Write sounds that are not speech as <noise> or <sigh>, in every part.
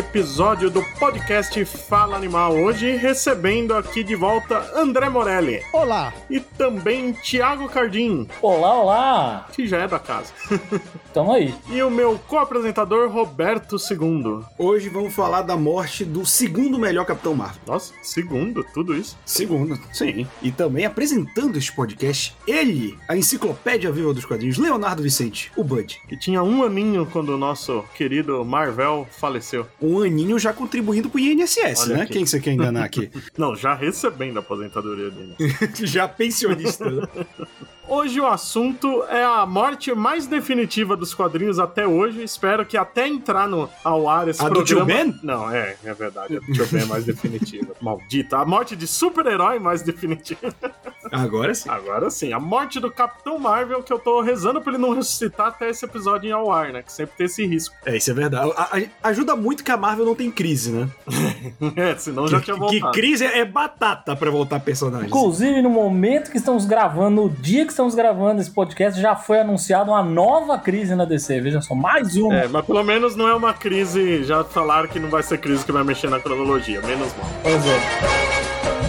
episódio do podcast Fala Animal. Hoje recebendo aqui de volta André Morelli. Olá! E também Thiago Cardim. Olá, olá! Que já é da casa. <laughs> Tamo aí. E o meu co-apresentador Roberto II. Hoje vamos falar da morte do segundo melhor Capitão Marvel. Nossa, segundo, tudo isso? Segundo, sim. E também apresentando este podcast, ele, a enciclopédia viva dos quadrinhos, Leonardo Vicente, o Bud. Que tinha um aninho quando o nosso querido Marvel faleceu. Um aninho já contribuindo pro INSS, Olha né? aqui. Quem você quer enganar aqui? <laughs> Não, já recebendo a aposentadoria dele. <laughs> já pensionista. <laughs> Hoje o assunto é a morte mais definitiva dos quadrinhos até hoje. Espero que até entrar no, ao ar esse A do programa. Tio Ben? Não, é, é verdade. A do Tio Ben é mais definitiva. <laughs> Maldita. A morte de super-herói mais definitiva. Agora sim. Agora sim, a morte do Capitão Marvel, que eu tô rezando pra ele não ressuscitar até esse episódio em ao ar, né? Que sempre tem esse risco. É, isso é verdade. A- a- ajuda muito que a Marvel não tem crise, né? <laughs> É, senão já tinha que, voltado. que crise é, é batata pra voltar personagens. Inclusive, no momento que estamos gravando, no dia que estamos gravando esse podcast, já foi anunciada uma nova crise na DC. Veja só, mais uma. É, mas pelo menos não é uma crise. Já falaram que não vai ser crise que vai mexer na cronologia, menos mal. Pois é.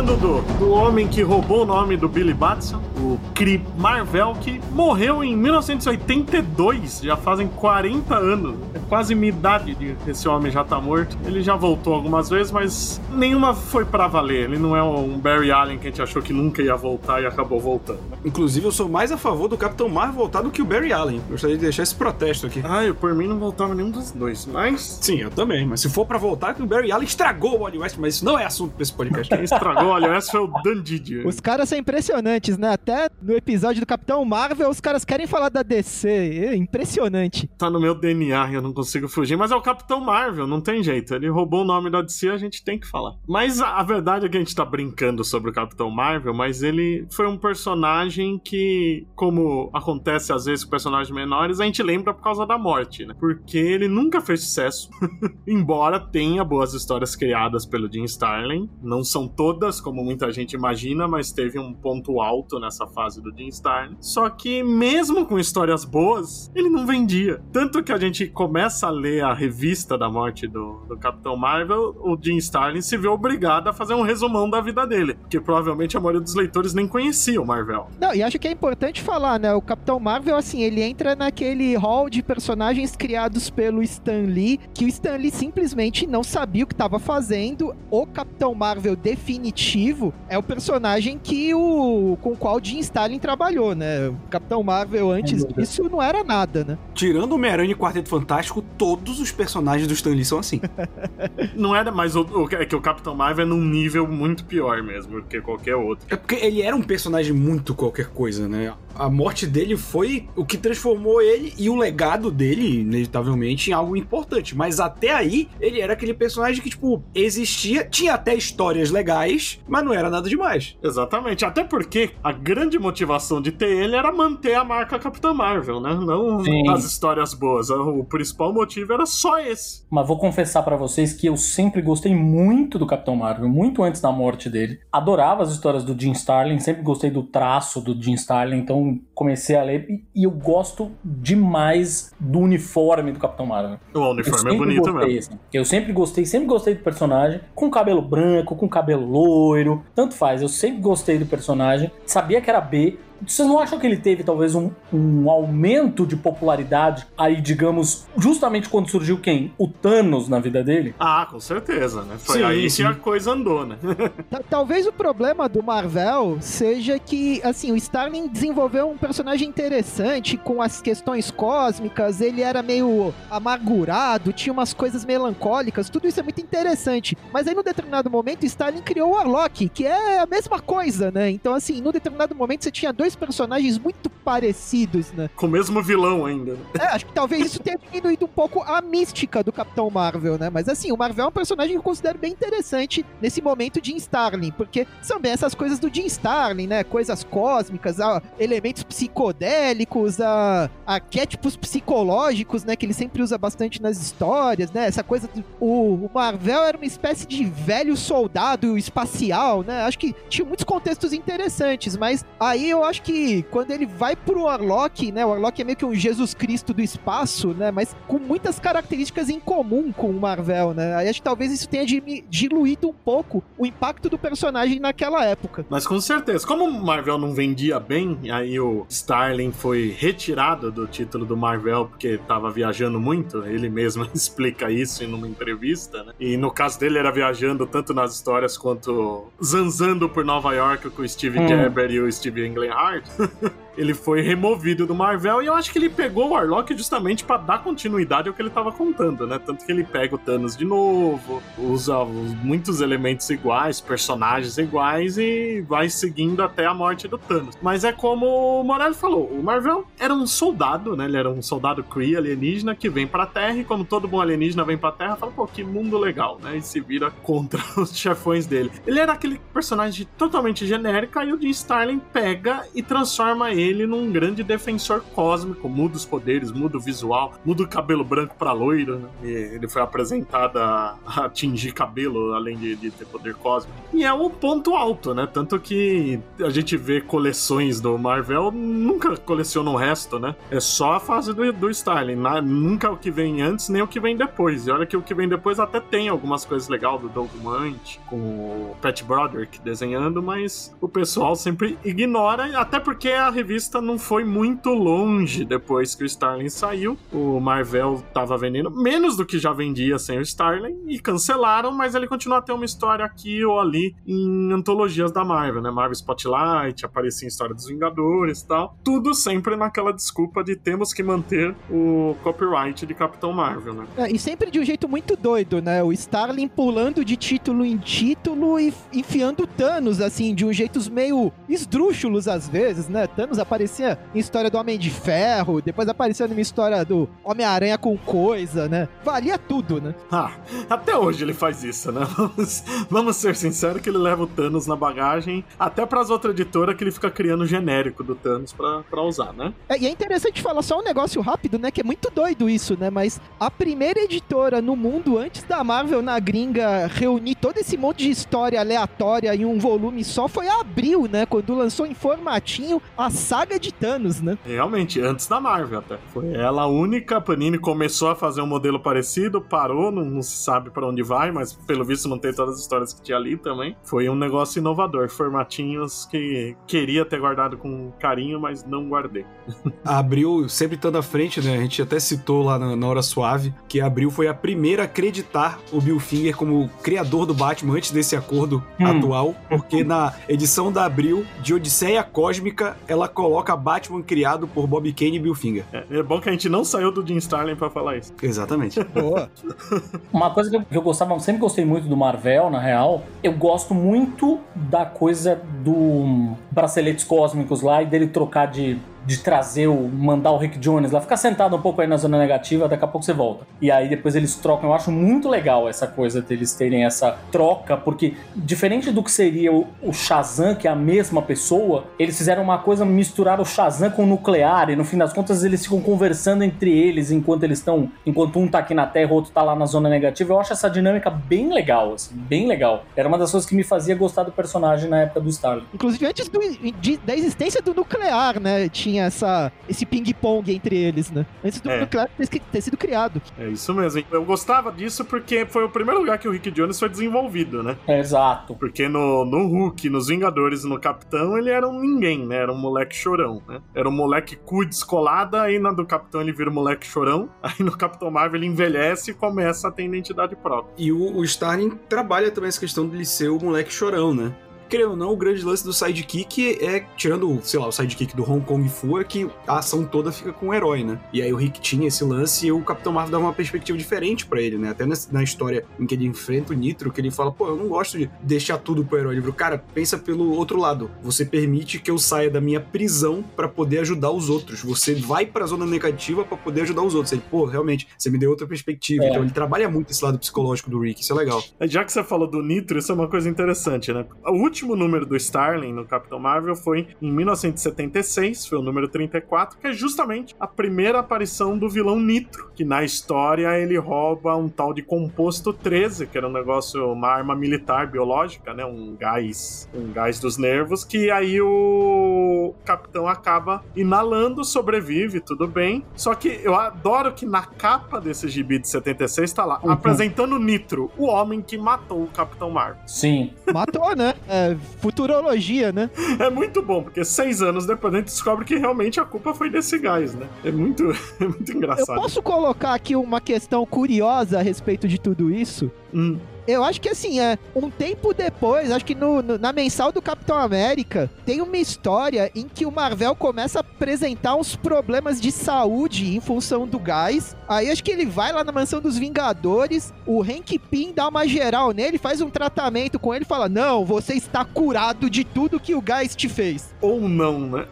Falando do, do homem que roubou o nome do Billy Batson, o Cree Marvel, que morreu em 1982, já fazem 40 anos. Quase minha idade de esse homem já tá morto. Ele já voltou algumas vezes, mas nenhuma foi pra valer. Ele não é um Barry Allen que a gente achou que nunca ia voltar e acabou voltando. Inclusive, eu sou mais a favor do Capitão Marvel voltar do que o Barry Allen. Gostaria de deixar esse protesto aqui. Ah, eu por mim não voltava nenhum dos dois, mas Sim, eu também. Mas se for pra voltar, que o Barry Allen estragou o Wally West, mas isso não é assunto pra esse podcast. quem estragou, olha, esse foi o Dan. Os caras são impressionantes, né? Até no episódio do Capitão Marvel, os caras querem falar da DC. É impressionante. tá no meu DNA, eu não consigo fugir, mas é o Capitão Marvel, não tem jeito. Ele roubou o nome da DC, a gente tem que falar. Mas a, a verdade é que a gente tá brincando sobre o Capitão Marvel, mas ele foi um personagem que, como acontece às vezes com personagens menores, a gente lembra por causa da morte, né? Porque ele nunca fez sucesso, <laughs> embora tenha boas histórias criadas pelo Jim Starlin. Não são todas, como muita gente imagina, mas teve um ponto alto nessa fase do Jim Starlin. Só que mesmo com histórias boas, ele não vendia. Tanto que a gente começa a ler a revista da morte do, do Capitão Marvel, o Jim Starlin se vê obrigado a fazer um resumão da vida dele. Porque provavelmente a maioria dos leitores nem conhecia o Marvel. Não, e acho que é importante falar, né? O Capitão Marvel, assim, ele entra naquele hall de personagens criados pelo Stan Lee, que o Stan Lee simplesmente não sabia o que estava fazendo. O Capitão Marvel definitivo é o personagem que o com o qual o Jim Starlin trabalhou, né? O Capitão Marvel antes dúvida. disso não era nada, né? Tirando o Homem-Aranha e o Quarteto Fantástico, todos os personagens do Stan Lee são assim. <laughs> Não era mais o, o- é que o Capitão Marvel é num nível muito pior mesmo do que qualquer outro. É porque ele era um personagem muito qualquer coisa, né? A morte dele foi o que transformou ele e o legado dele, inevitavelmente, em algo importante. Mas até aí, ele era aquele personagem que, tipo, existia, tinha até histórias legais, mas não era nada demais. Exatamente. Até porque a grande motivação de ter ele era manter a marca Capitão Marvel, né? Não Sim. as histórias boas. O principal motivo era só esse. Mas vou confessar pra vocês que eu sempre gostei muito do Capitão Marvel, muito antes da morte dele. Adorava as histórias do Jim Starlin, sempre gostei do traço do Jim Starlin, então comecei a ler e- e eu gosto demais do uniforme do Capitão Marvel. O uniforme é bonito gostei, mesmo. assim. Eu sempre gostei, sempre gostei do personagem, com cabelo branco, com cabelo loiro, tanto faz. Eu sempre gostei do personagem, sabia que era B. Vocês não acham que ele teve talvez um, um aumento de popularidade aí, digamos, justamente quando surgiu quem? O Thanos na vida dele? Ah, com certeza, né? Foi Sim, aí sim. que a coisa andou, né? <laughs> Ta- Talvez o problema do Marvel seja que, assim, o Starling desenvolveu um personagem interessante com as questões cósmicas, ele era meio amargurado, tinha umas coisas melancólicas, tudo isso é muito interessante. Mas aí, num determinado momento, o Starling criou o Warlock, que é a mesma coisa, né? Então, assim, num determinado momento você tinha dois dois personagens muito parecidos, né? Com o mesmo vilão ainda. Né? É, acho que talvez isso tenha diminuído um pouco a mística do Capitão Marvel, né? Mas assim, o Marvel é um personagem que eu considero bem interessante nesse momento de Starling, porque são bem essas coisas do Jim Starling, né? Coisas cósmicas, ah, elementos psicodélicos, ah, arquétipos psicológicos, né? Que ele sempre usa bastante nas histórias, né? Essa coisa do. O, o Marvel era uma espécie de velho soldado espacial, né? Acho que tinha muitos contextos interessantes, mas aí eu acho que quando ele vai pro Warlock, né? O Warlock é meio que um Jesus Cristo do espaço, né? Mas com muitas características em comum com o Marvel, né? Aí acho que talvez isso tenha diluído um pouco o impacto do personagem naquela época. Mas com certeza, como o Marvel não vendia bem, aí o Starling foi retirado do título do Marvel porque tava viajando muito, ele mesmo <laughs> explica isso em uma entrevista, né? E no caso dele era viajando tanto nas histórias quanto zanzando por Nova York com o Steve hum. Gerber e o Steve night. <laughs> ele foi removido do Marvel e eu acho que ele pegou o Warlock justamente para dar continuidade ao que ele tava contando, né? Tanto que ele pega o Thanos de novo, usa muitos elementos iguais, personagens iguais e vai seguindo até a morte do Thanos. Mas é como o Morelli falou, o Marvel era um soldado, né? Ele era um soldado Kree alienígena que vem pra Terra e como todo bom alienígena vem pra Terra, fala, pô, que mundo legal, né? E se vira contra <laughs> os chefões dele. Ele era aquele personagem totalmente genérico e o Jim Starlin pega e transforma ele ele num grande defensor cósmico, muda os poderes, muda o visual, muda o cabelo branco pra loiro, né? ele foi apresentado a, <laughs> a atingir cabelo, além de, de, ter poder cósmico. E é um ponto alto, né? Tanto que a gente vê coleções do Marvel, nunca coleciona o resto, né? É só a fase do, do styling, né? nunca o que vem antes, nem o que vem depois. E olha que o que vem depois até tem algumas coisas legais do Doug Munch, com o Pat Broderick desenhando, mas o pessoal sempre ignora, até porque a revista revista não foi muito longe depois que o Starling saiu. O Marvel tava vendendo menos do que já vendia sem o Starling e cancelaram, mas ele continua a ter uma história aqui ou ali em antologias da Marvel, né? Marvel Spotlight, aparecia em História dos Vingadores e tal. Tudo sempre naquela desculpa de temos que manter o copyright de Capitão Marvel, né? É, e sempre de um jeito muito doido, né? O Starling pulando de título em título e enfiando Thanos, assim, de um jeito meio esdrúxulos às vezes, né? Thanos aparecia em história do Homem de Ferro, depois aparecia numa história do Homem-Aranha com coisa, né? Valia tudo, né? Ah, até hoje ele faz isso, né? <laughs> Vamos, vamos ser sinceros que ele leva o Thanos na bagagem, até pras outras editoras que ele fica criando genérico do Thanos pra, pra usar, né? É, e é interessante falar só um negócio rápido, né? Que é muito doido isso, né? Mas a primeira editora no mundo, antes da Marvel na gringa reunir todo esse monte de história aleatória em um volume só, foi a Abril, né? Quando lançou em formatinho a saga de Thanos, né? Realmente, antes da Marvel até. Foi ela a única. A Panini começou a fazer um modelo parecido, parou, não, não se sabe para onde vai, mas pelo visto não tem todas as histórias que tinha ali também. Foi um negócio inovador, formatinhos que queria ter guardado com carinho, mas não guardei. <laughs> Abril sempre estando à frente, né? A gente até citou lá na, na Hora Suave que Abril foi a primeira a acreditar o Bill Finger como criador do Batman antes desse acordo hum. atual, porque na edição da Abril de Odisseia Cósmica ela coloca Batman criado por Bob Kane e Bill Finger. É, é bom que a gente não saiu do Jim Starlin pra falar isso. Exatamente. <laughs> Boa. <laughs> Uma coisa que eu, que eu gostava, sempre gostei muito do Marvel, na real, eu gosto muito da coisa do braceletes cósmicos lá e dele trocar de de trazer o. mandar o Rick Jones lá, ficar sentado um pouco aí na zona negativa, daqui a pouco você volta. E aí depois eles trocam. Eu acho muito legal essa coisa deles terem essa troca, porque diferente do que seria o, o Shazam, que é a mesma pessoa, eles fizeram uma coisa, misturar o Shazam com o nuclear, e no fim das contas eles ficam conversando entre eles enquanto eles estão. enquanto um tá aqui na Terra, o outro tá lá na zona negativa. Eu acho essa dinâmica bem legal, assim, bem legal. Era uma das coisas que me fazia gostar do personagem na época do Starling. Inclusive antes do, de, da existência do nuclear, né? Tinha tinha essa, esse ping-pong entre eles, né? Antes do é. nuclear ter, ter sido criado. É isso mesmo. Eu gostava disso porque foi o primeiro lugar que o Rick Jones foi desenvolvido, né? É, exato. Porque no, no Hulk, nos Vingadores no Capitão, ele era um ninguém, né? Era um moleque chorão, né? Era um moleque cu descolada, aí na do Capitão ele vira um moleque chorão, <laughs> aí no Capitão Marvel ele envelhece e começa a ter identidade própria. E o, o Starling trabalha também essa questão de ele ser o moleque chorão, né? Querendo ou não, o grande lance do sidekick é, tirando, sei lá, o sidekick do Hong Kong Fu, é que a ação toda fica com o herói, né? E aí o Rick tinha esse lance e o Capitão Marvel dava uma perspectiva diferente para ele, né? Até na história em que ele enfrenta o Nitro, que ele fala, pô, eu não gosto de deixar tudo pro herói. Falou, cara, pensa pelo outro lado. Você permite que eu saia da minha prisão para poder ajudar os outros. Você vai pra zona negativa para poder ajudar os outros. Ele, pô, realmente, você me deu outra perspectiva. É. Então ele trabalha muito esse lado psicológico do Rick, isso é legal. Já que você falou do Nitro, isso é uma coisa interessante, né? O último número do Starling no Capitão Marvel foi em 1976, foi o número 34, que é justamente a primeira aparição do vilão Nitro, que na história ele rouba um tal de composto 13, que era um negócio, uma arma militar biológica, né? Um gás, um gás dos nervos, que aí o capitão acaba inalando, sobrevive, tudo bem. Só que eu adoro que na capa desse gibi de 76 tá lá, uhum. apresentando Nitro, o homem que matou o Capitão Marvel. Sim. Matou, né? É, futurologia, né? É muito bom, porque seis anos depois a gente descobre que realmente a culpa foi desse gás, né? É muito, <laughs> é muito engraçado. Eu posso colocar aqui uma questão curiosa a respeito de tudo isso? Hum. Eu acho que assim, é um tempo depois, acho que no, no, na mensal do Capitão América, tem uma história em que o Marvel começa a apresentar uns problemas de saúde em função do gás. Aí acho que ele vai lá na mansão dos Vingadores, o Hank Pym dá uma geral nele, faz um tratamento com ele e fala: Não, você está curado de tudo que o gás te fez. Ou não, né?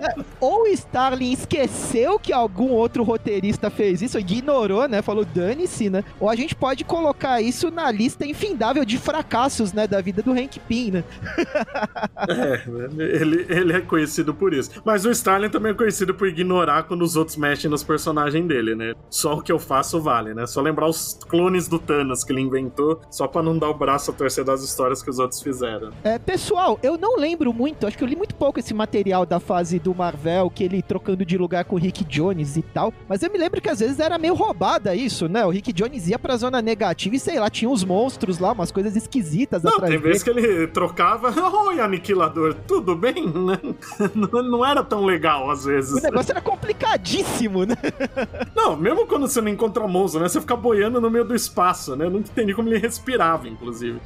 é, ou Starling esqueceu que algum outro roteirista fez isso, ignorou, né? Falou, dane-se, né? Ou a gente pode colocar isso na lista infindável de fracassos, né, da vida do Hank Pym, né? é, ele, ele é conhecido por isso. Mas o Starling também é conhecido por ignorar quando os outros mexem nos personagens dele, né? Só o que eu faço vale, né? Só lembrar os clones do Thanos que ele inventou, só para não dar o braço a torcer das histórias que os outros fizeram. É, pessoal, eu não lembro muito, acho que eu li muito pouco esse material da fase do Marvel, que ele trocando de lugar com o Rick Jones e tal, mas eu me lembro que às vezes era meio roubada isso, né? O Rick Jones ia pra zona negativa e sei lá, tinha uns monstros lá, umas coisas esquisitas não, atrás tem vezes que ele trocava, <laughs> oi, aniquilador, tudo bem? <laughs> Né? Não era tão legal às vezes. O negócio era complicadíssimo, né? <laughs> Não, mesmo quando você não encontra monstro, né? Você fica boiando no meio do espaço, né? Eu não entendi como ele respirava, inclusive.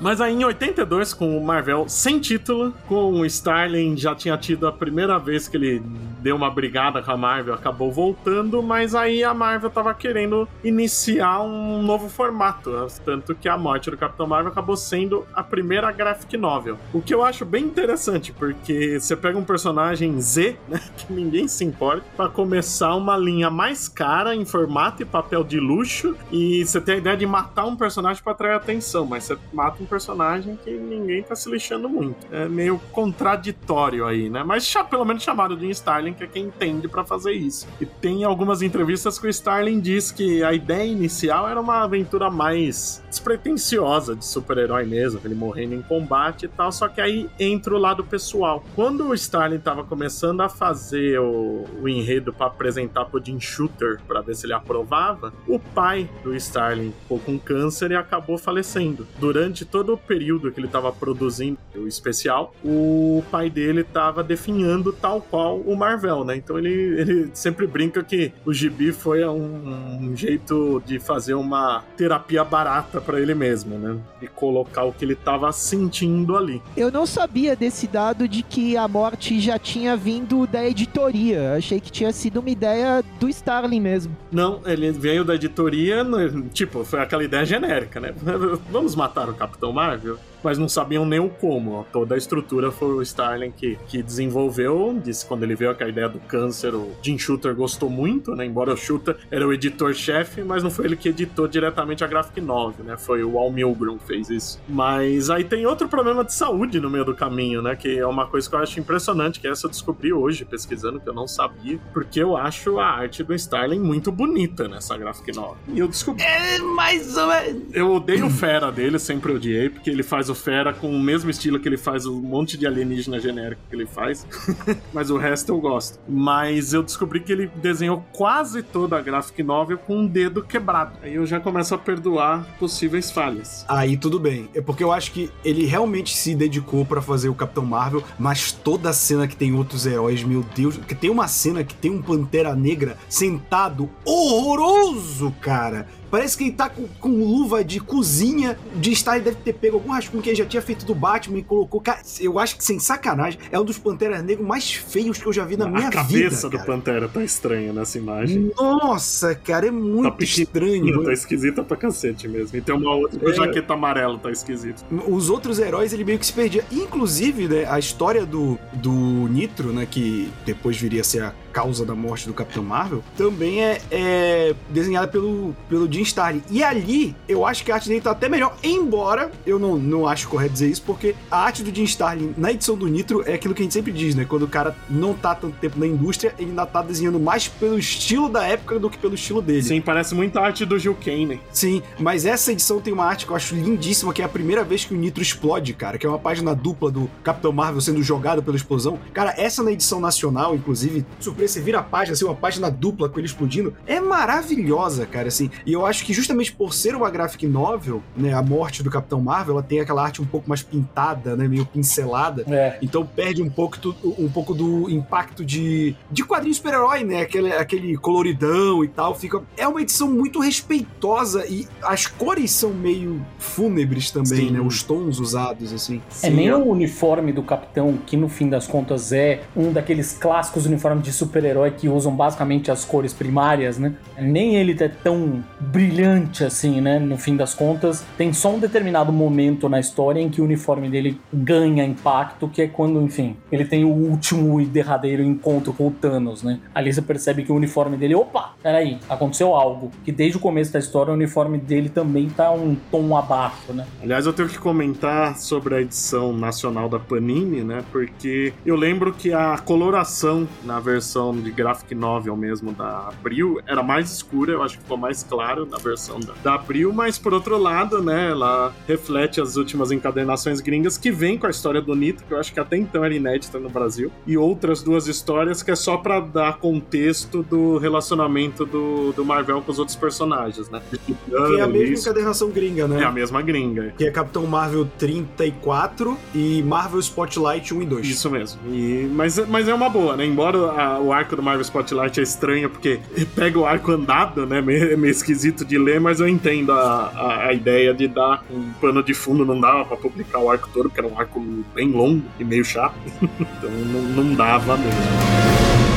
Mas aí em 82, com o Marvel sem título, com o Starling já tinha tido a primeira vez que ele deu uma brigada com a Marvel, acabou voltando, mas aí a Marvel tava querendo iniciar um novo formato, tanto que a morte do Capitão Marvel acabou sendo a primeira graphic novel. O que eu acho bem interessante, porque você pega um personagem Z, né, <laughs> que ninguém se importa, para começar uma linha mais cara em formato e papel de luxo, e você tem a ideia de matar um personagem para atrair atenção, mas você mata um personagem que ninguém tá se lixando muito. É meio contraditório aí, né? Mas pelo menos chamado de Starling, que é quem entende para fazer isso. E tem algumas entrevistas que o Starling diz que a ideia inicial era uma aventura mais despretensiosa de super-herói mesmo, ele morrendo em combate e tal, só que aí entra o lado pessoal. Quando o Starling tava começando a fazer o, o enredo para apresentar pro Jim Shooter para ver se ele aprovava, o pai do Starling ficou com câncer e acabou falecendo. Durante todo o período que ele tava produzindo o especial, o pai dele tava definhando tal qual o Marvel, né? Então ele, ele sempre brinca que o gibi foi um, um jeito de fazer uma terapia barata para ele mesmo, né? De colocar o que ele tava sentindo ali. Eu não sabia desse dado de que a morte já tinha vindo da editoria. Achei que tinha sido uma ideia do Starling mesmo. Não, ele veio da editoria, tipo, foi aquela ideia genérica, né? <laughs> Vamos matar o Capitão Marvel? Mas não sabiam nem o como. Toda a estrutura foi o Starling que, que desenvolveu. Disse quando ele veio com a ideia do câncer, o Jim Shooter gostou muito, né? Embora o Shooter era o editor-chefe, mas não foi ele que editou diretamente a Graphic Novel, né? Foi o Al Milgrom que fez isso. Mas aí tem outro problema de saúde no meio do caminho, né? Que é uma coisa que eu acho impressionante, que essa eu descobri hoje, pesquisando, que eu não sabia, porque eu acho a arte do Starling muito bonita nessa Graphic Novel. E eu descobri. É mais ou menos. Eu odeio o Fera dele, sempre odiei, porque ele faz o Fera com o mesmo estilo que ele faz, um monte de alienígena genérico que ele faz. <laughs> Mas o resto eu gosto. Mas eu descobri que ele desenhou quase toda a graphic novel com um dedo quebrado. Aí eu já começo a perdoar possíveis falhas. Aí tudo bem. É porque eu acho que ele realmente se dedicou para fazer o Capitão Marvel, mas toda cena que tem outros heróis, meu Deus, que tem uma cena que tem um Pantera Negra sentado horroroso, cara Parece que ele tá com, com luva de cozinha. De estar deve ter pego algum rascunho que ele já tinha feito do Batman e colocou. Cara, eu acho que sem sacanagem, é um dos Panteras Negros mais feios que eu já vi na a minha vida. A cabeça do. Pantera tá estranha nessa imagem. Nossa, cara, é muito Tá estranho. Tá esquisita pra cacete mesmo. E tem uma outra com É. jaqueta amarela, tá esquisito. Os outros heróis ele meio que se perdia. Inclusive, né, a história do, do Nitro, né, que depois viria a ser a causa da morte do Capitão Marvel, também é, é desenhada pelo, pelo Jim Starlin. E ali, eu acho que a arte dele tá até melhor, embora eu não, não acho correto dizer isso, porque a arte do Jim Starlin na edição do Nitro é aquilo que a gente sempre diz, né? Quando o cara não tá tanto tempo na indústria, ele ainda tá desenhando mais pelo estilo da época do que pelo estilo dele. Sim, parece muita arte do Gil Kane. Sim, mas essa edição tem uma arte que eu acho lindíssima, que é a primeira vez que o Nitro explode, cara, que é uma página dupla do Capitão Marvel sendo jogado pela explosão. Cara, essa na edição nacional, inclusive, surpresa, você vira a página, assim, uma página dupla com ele explodindo, é maravilhosa, cara, assim. E eu acho que justamente por ser uma graphic novel, né, a morte do Capitão Marvel, ela tem aquela arte um pouco mais pintada, né, meio pincelada. É. Então perde um pouco, do, um pouco do impacto de, de quadrinho super-herói, né? Aquele, aquele coloridão e tal. Fica, é uma edição muito respeitosa e as cores são meio fúnebres também, Sim. né? Os tons usados, assim. É nem o uniforme do Capitão, que no fim das contas é um daqueles clássicos uniformes de super-herói que usam basicamente as cores primárias, né? Nem ele é tão brilhante assim, né? No fim das contas, tem só um determinado momento na história em que o uniforme dele ganha impacto, que é quando, enfim, ele tem o último e derradeiro encontro com o Thanos, né? Ali você percebe que o uniforme dele, opa, peraí, aconteceu algo. Que desde o começo da história o uniforme dele também tá um tom abaixo, né? Aliás, eu tenho que comentar sobre a edição nacional da Panini, né? Porque eu lembro que a coloração na versão de graphic novel mesmo da Abril era mais escura, eu acho que ficou mais claro na versão da, da Abril, mas por outro lado, né, ela reflete as últimas encadernações gringas que vem com a história do Nito, que eu acho que até então era inédita no Brasil, e outras duas histórias que é só pra dar contexto do relacionamento do, do Marvel com os outros personagens, né? Que é a mesma Isso. encadernação gringa, né? É a mesma gringa. Que é Capitão Marvel 34 e Marvel Spotlight 1 e 2. Isso mesmo. E, mas, mas é uma boa, né? Embora a- o arco do Marvel Spotlight é estranho, porque pega o arco andado, né? É meio esquisito de ler, mas eu entendo a, a, a ideia de dar um pano de fundo. Não dava pra publicar o arco todo, porque era um arco bem longo e meio chato. <laughs> então não, não dava mesmo.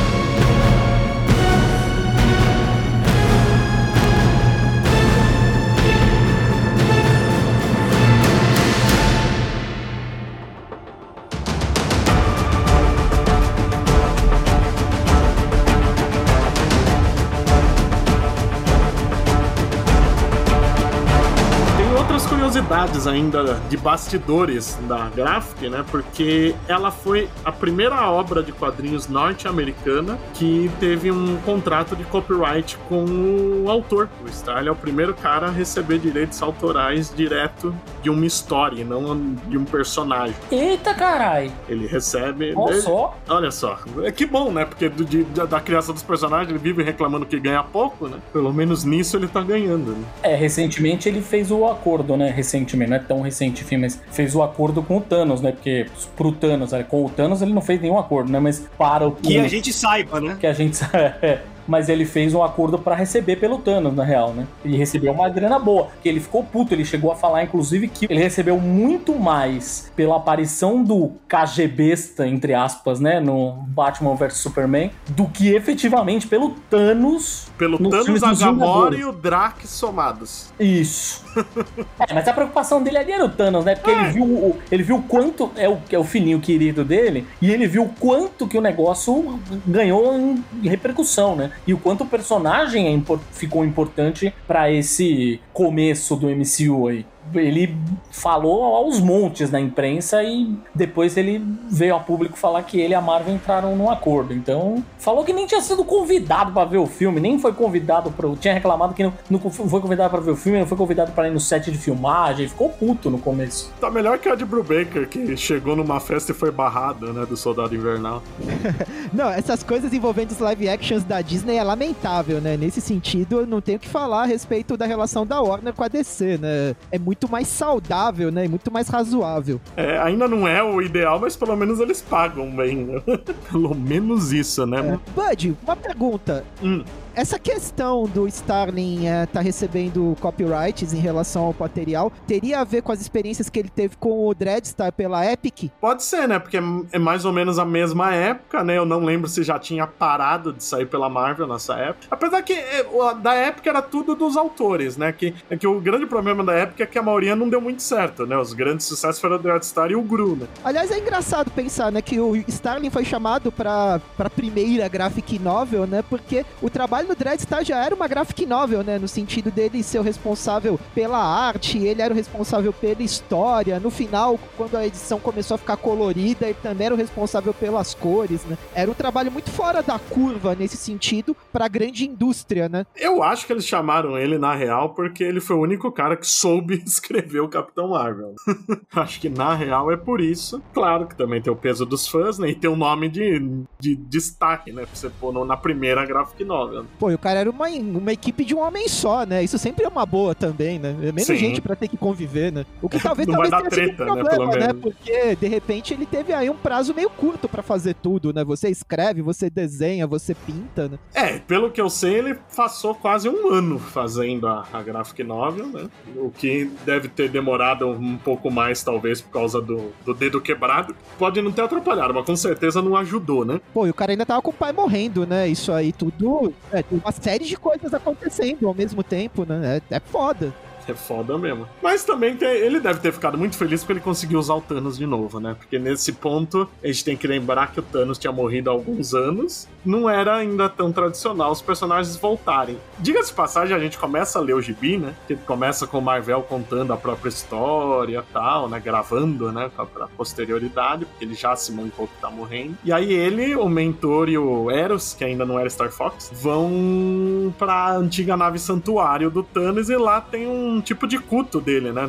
Curiosidades ainda de bastidores da Graphic, né? Porque ela foi a primeira obra de quadrinhos norte-americana que teve um contrato de copyright com o autor. O Starlin é o primeiro cara a receber direitos autorais direto de uma história, não de um personagem. Eita carai! Ele recebe. Olha ele- só. Olha só, é que bom, né? Porque do- de- da, da criação dos personagens ele vive reclamando que ganha pouco, né? Pelo menos nisso ele tá ganhando, né? É, recentemente ele fez o acordo, né? Recentemente, não é tão recente, enfim, mas fez o acordo com o Thanos, né? Porque pro Thanos, né, com o Thanos ele não fez nenhum acordo, né? Mas para o Que o- a gente saiba, né? que a gente <laughs> é, mas ele fez um acordo pra receber pelo Thanos, na real, né? E recebeu uma grana boa. Que ele ficou puto, ele chegou a falar, inclusive, que ele recebeu muito mais pela aparição do KGBesta, entre aspas, né? No Batman vs Superman, do que efetivamente pelo Thanos. Pelo nos Thanos, Agamora Vingadores. e o Drax somados. Isso. <laughs> é, mas a preocupação dele ali era o Thanos, né? Porque ele viu o, ele viu quanto é o, é o fininho querido dele e ele viu quanto que o negócio ganhou em repercussão, né? E o quanto o personagem é impor- ficou importante pra esse começo do MCU aí. Ele falou aos montes na imprensa e depois ele veio a público falar que ele e a Marvel entraram num acordo. Então, falou que nem tinha sido convidado pra ver o filme, nem foi convidado para tinha reclamado que não, não foi convidado pra ver o filme, não foi convidado pra ir no set de filmagem, ficou puto no começo. Tá melhor que a de Brubaker, que chegou numa festa e foi barrado, né? Do Soldado Invernal. <laughs> Não, essas coisas envolvendo os live actions da Disney é lamentável, né? Nesse sentido, eu não tenho o que falar a respeito da relação da Warner com a DC, né? É muito mais saudável, né? E muito mais razoável. É, ainda não é o ideal, mas pelo menos eles pagam bem, né? <laughs> pelo menos isso, né? Bud, uma pergunta. Hum. Essa questão do Starling é, tá recebendo copyrights em relação ao material teria a ver com as experiências que ele teve com o Dreadstar pela Epic? Pode ser, né? Porque é mais ou menos a mesma época, né? Eu não lembro se já tinha parado de sair pela Marvel nessa época. Apesar que é, da época era tudo dos autores, né? Que, é que o grande problema da época é que a maioria não deu muito certo, né? Os grandes sucessos foram o Dreadstar e o Gru, né? Aliás, é engraçado pensar, né? Que o Starling foi chamado pra, pra primeira graphic novel, né? Porque o trabalho no Dreadstar já era uma graphic novel, né? No sentido dele ser o responsável pela arte, ele era o responsável pela história. No final, quando a edição começou a ficar colorida, ele também era o responsável pelas cores, né? Era um trabalho muito fora da curva nesse sentido pra grande indústria, né? Eu acho que eles chamaram ele, na real, porque ele foi o único cara que soube <laughs> escrever o Capitão Marvel. <laughs> acho que na real é por isso. Claro que também tem o peso dos fãs, né? E tem o nome de, de destaque, né? Pra você pôr no, na primeira graphic novel. Pô, e o cara era uma, uma equipe de um homem só, né? Isso sempre é uma boa também, né? É menos Sim. gente para ter que conviver, né? O que talvez <laughs> Não talvez dar treta, um problema, né, né? Porque de repente ele teve aí um prazo meio curto para fazer tudo, né? Você escreve, você desenha, você pinta, né? É, pelo que eu sei, ele passou quase um ano fazendo a, a graphic novel, né? O que deve ter demorado um pouco mais, talvez, por causa do, do dedo quebrado. Pode não ter atrapalhado, mas com certeza não ajudou, né? Pô, e o cara ainda tava com o pai morrendo, né? Isso aí tudo. É, uma série de coisas acontecendo ao mesmo tempo, né? É, é foda. É foda mesmo. Mas também tem, ele deve ter ficado muito feliz porque ele conseguiu usar o Thanos de novo, né? Porque nesse ponto a gente tem que lembrar que o Thanos tinha morrido há alguns anos. Não era ainda tão tradicional os personagens voltarem. Diga-se passagem, a gente começa a ler o gibi, né? Que começa com o Marvel contando a própria história tal, né? Gravando, né? Pra, pra posterioridade, porque ele já se mancou que tá morrendo. E aí ele, o mentor e o Eros, que ainda não era Star Fox, vão pra antiga nave santuário do Thanos e lá tem um um tipo de culto dele, né?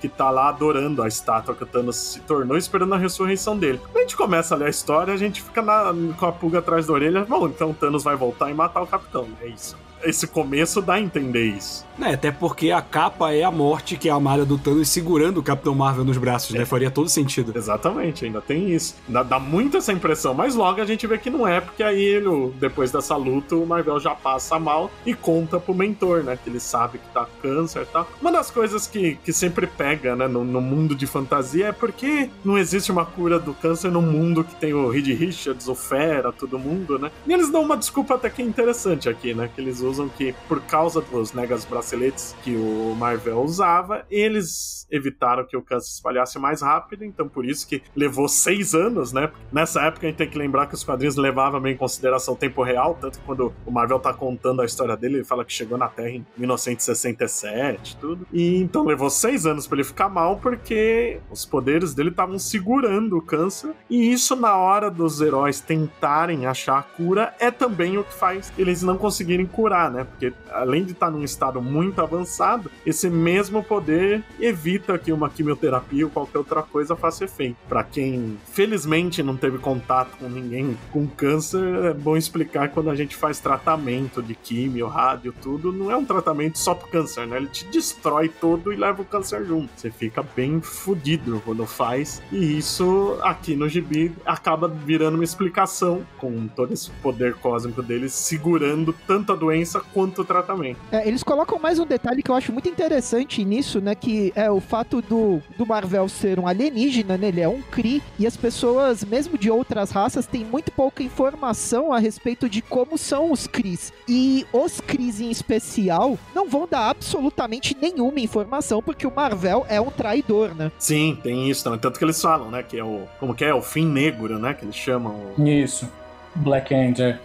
Que tá lá adorando a estátua que o Thanos se tornou, esperando a ressurreição dele. Quando a gente começa a ler a história, a gente fica na, com a pulga atrás da orelha. Bom, então o Thanos vai voltar e matar o capitão. É isso esse começo dá a entender isso. É, até porque a capa é a morte, que é a malha do Thanos segurando o Capitão Marvel nos braços, né? é. né? Faria todo sentido. Exatamente, ainda tem isso. Dá, dá muito essa impressão, mas logo a gente vê que não é, porque aí ele, depois dessa luta, o Marvel já passa mal e conta pro mentor, né? Que ele sabe que tá com câncer e tal. Uma das coisas que, que sempre pega, né, no, no mundo de fantasia é porque não existe uma cura do câncer no mundo que tem o Reed Richards, o Fera, todo mundo, né? E eles dão uma desculpa até que interessante aqui, né? Que eles usam que, por causa dos negas braceletes que o Marvel usava, eles evitaram que o câncer se espalhasse mais rápido, então por isso que levou seis anos, né? Nessa época a gente tem que lembrar que os quadrinhos levavam em consideração o tempo real, tanto que quando o Marvel tá contando a história dele, ele fala que chegou na Terra em 1967, tudo. E então levou seis anos para ele ficar mal, porque os poderes dele estavam segurando o câncer, e isso na hora dos heróis tentarem achar a cura é também o que faz eles não conseguirem curar, né? Porque além de estar num estado muito avançado, esse mesmo poder evita que uma quimioterapia ou qualquer outra coisa faça efeito. Para quem felizmente não teve contato com ninguém com câncer, é bom explicar quando a gente faz tratamento de químio, rádio, tudo, não é um tratamento só pro câncer, né? Ele te destrói todo e leva o câncer junto. Você fica bem fudido quando faz. E isso aqui no gibi acaba virando uma explicação com todo esse poder cósmico dele segurando tanto a doença quanto o tratamento. É, eles colocam mais um detalhe que eu acho muito interessante nisso, né? Que é o fato do, do Marvel ser um alienígena, né? Ele é um Kree, e as pessoas, mesmo de outras raças, têm muito pouca informação a respeito de como são os Krees. E os Krees em especial não vão dar absolutamente nenhuma informação, porque o Marvel é um traidor, né? Sim, tem isso também. Tanto que eles falam, né? Que é o. Como que é? O fim negro, né? Que eles chamam. Isso. Black Angel. É,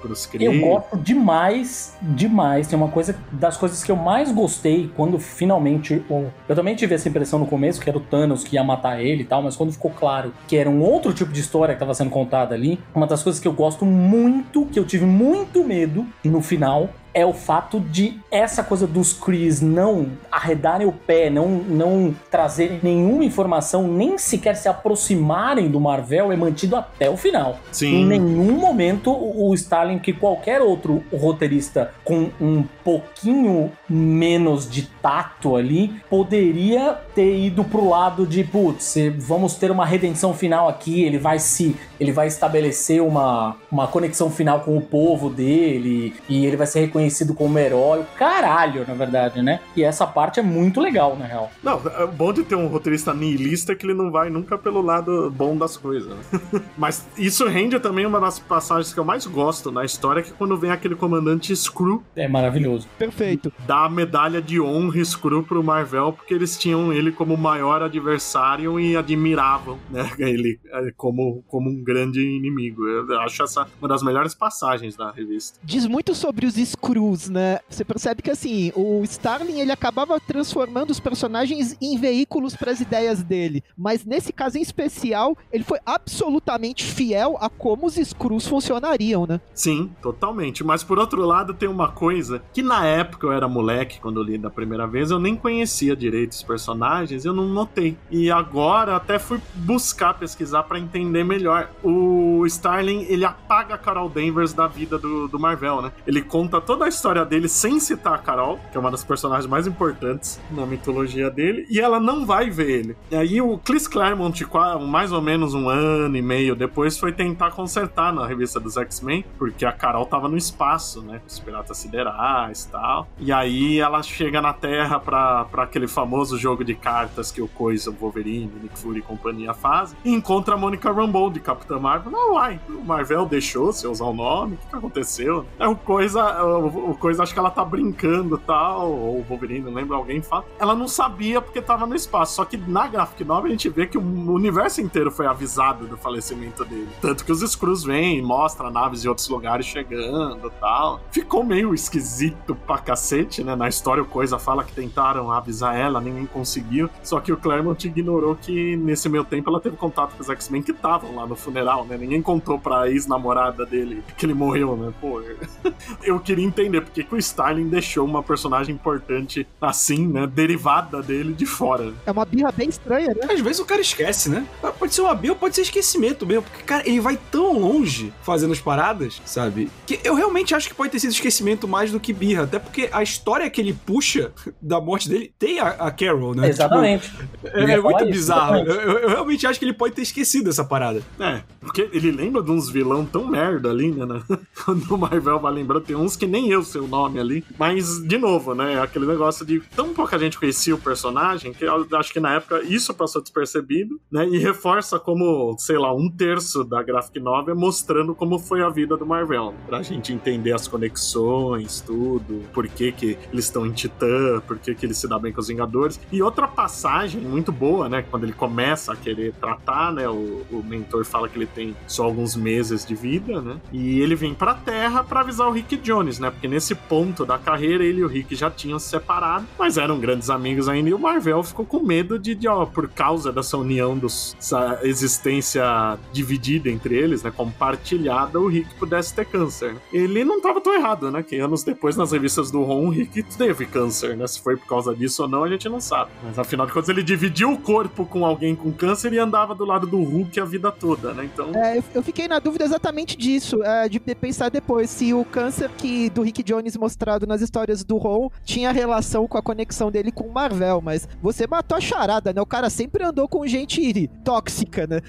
pros Eu gosto demais, demais. Tem uma coisa das coisas que eu mais gostei quando finalmente. Eu também tive essa impressão no começo, que era o Thanos que ia matar ele e tal, mas quando ficou claro que era um outro tipo de história que estava sendo contada ali, uma das coisas que eu gosto muito, que eu tive muito medo no final, é o fato de essa coisa dos Krees não arredarem o pé, não, não trazerem nenhuma informação, nem sequer se aproximarem do Marvel, é mantido até o final. Sim. Em nenhum momento o Stalin, que qualquer outro roteirista com um pouquinho menos de tato ali, poderia ter ido pro lado de, putz, vamos ter uma redenção final aqui, ele vai se. ele vai estabelecer uma, uma conexão final com o povo dele, e ele vai ser reconhecido como herói. Caralho, na verdade, né? E essa parte é muito legal, na real. Não, é bom de ter um roteirista nihilista que ele não vai nunca pelo lado bom das coisas. Né? <laughs> Mas isso rende também uma das passagens que eu mais gosto na história, que é quando vem aquele comandante Screw. É maravilhoso. Perfeito. Dá a medalha de honra Screw pro Marvel, porque eles tinham ele como o maior adversário e admiravam né, <laughs> ele é, como, como um grande inimigo. Eu acho essa uma das melhores passagens da revista. Diz muito sobre os Screws, né? Você percebe que assim, o Starling ele acabava transformando os personagens em veículos para as ideias dele, mas nesse caso em especial, ele foi absolutamente fiel a como os Screws funcionariam, né? Sim, totalmente. Mas por outro lado, tem uma coisa que na época eu era moleque, quando eu li da primeira vez, eu nem conhecia direito os personagens, eu não notei. E agora até fui buscar pesquisar para entender melhor. O Starling, ele apaga Carol Danvers da vida do, do Marvel, né? Ele conta toda a história dele sem citar a Carol, que é uma das personagens mais importantes na mitologia dele, e ela não vai ver ele. E aí o Chris Claremont, mais ou menos um ano e meio depois, foi tentar consertar na revista dos X-Men, porque a Carol tava no espaço, né? Com os piratas siderais e tal. E aí ela chega na Terra pra, aquele famoso jogo de cartas que o Coisa, o Wolverine, Nick Fury e companhia fazem, e encontra a Monica Rambeau de Capitã Marvel. Não, uai, o Marvel deixou você usar o nome, o que, que aconteceu? É o Coisa, o, o Coisa acho que ela tá brincando tal, ou o Wolverine, não lembro, alguém fala. Ela não sabia porque tava no espaço, só que na Graphic Novel a gente vê que o universo inteiro foi avisado do falecimento dele. Tanto que os Screws vêm, mostra naves de outros lugares chegando tal. Ficou meio esquisito pra cacete, né? Na história o Coisa fala que tentaram avisar ela, ninguém conseguiu. Só que o Claremont ignorou que nesse meio tempo ela teve contato com os X-Men que estavam lá no funeral, né? Ninguém contou pra ex-namorada dele que ele morreu, né? Pô, <laughs> eu queria entender porque que o Starling deixou uma personagem importante assim, né? Derivada dele de fora. É uma birra bem estranha, né? Às vezes o cara esquece, né? Pode ser uma birra, pode ser esquecimento mesmo. Porque, cara, ele vai tão longe fazendo as paradas, sabe? Que eu realmente acho que pode ter sido esquecimento mais do que birra. Até porque a história que ele puxa <laughs> da morte dele tem a, a Carol, né? Exatamente. Tipo, é, é muito bizarro. Eu, eu, realmente acho que ele pode ter esquecido essa parada. É, porque ele lembra de uns vilão tão merda ali, né? <laughs> Quando o Marvel vai lembrar, tem uns que nem eu sei o nome ali. Mas, de novo, né? Aquele negócio de tão pouca gente conhecia o personagem que eu acho que na época isso passou despercebido, né? E reforça como, sei lá, um terço da graphic novel mostrando como foi a vida do Marvel. Pra gente entender as conexões, tudo, por que, que eles estão em Titã, por que, que ele se dá bem com os Vingadores. E outra passagem muito boa, né? Quando ele começa a querer tratar, né? O, o mentor fala que ele tem só alguns meses de vida, né? E ele vem pra Terra para avisar o Rick Jones, né? Porque nesse ponto da carreira ele e o Rick já tinham se separado, mas eram grandes amigos ainda. E o Marvel ficou com medo de, de ó, por causa dessa união, dos, dessa existência dividida entre eles, né? Compartilhada, o Rick pudesse ter câncer. Ele não tava tão errado, né? Que anos depois, nas revistas do Ron, o Rick teve câncer, né? Se foi por causa disso ou não, a gente não sabe. Mas afinal de contas, ele dividiu o corpo com alguém com câncer e andava do lado do Hulk a vida toda, né? Então. É, eu, eu fiquei na dúvida exatamente disso, é, de pensar depois se o câncer que do Rick Jones mostrado nas histórias do Ron tinha relação com a conexão dele com o Marvel, mas você matou a charada, né? O cara sempre andou com gente tóxica, né?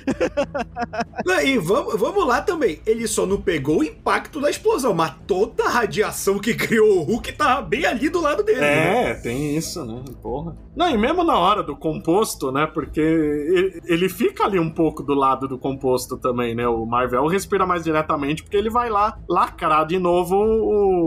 <laughs> e vamos, vamos lá também. Ele só não pegou o impacto da explosão, mas toda a radiação que criou o Hulk tava bem ali do lado dele. É, né? tem isso, né? Porra. Não, e mesmo na hora do composto, né? Porque ele, ele fica ali um pouco do lado do composto também, né? O Marvel respira mais diretamente porque ele vai lá lacrar de novo o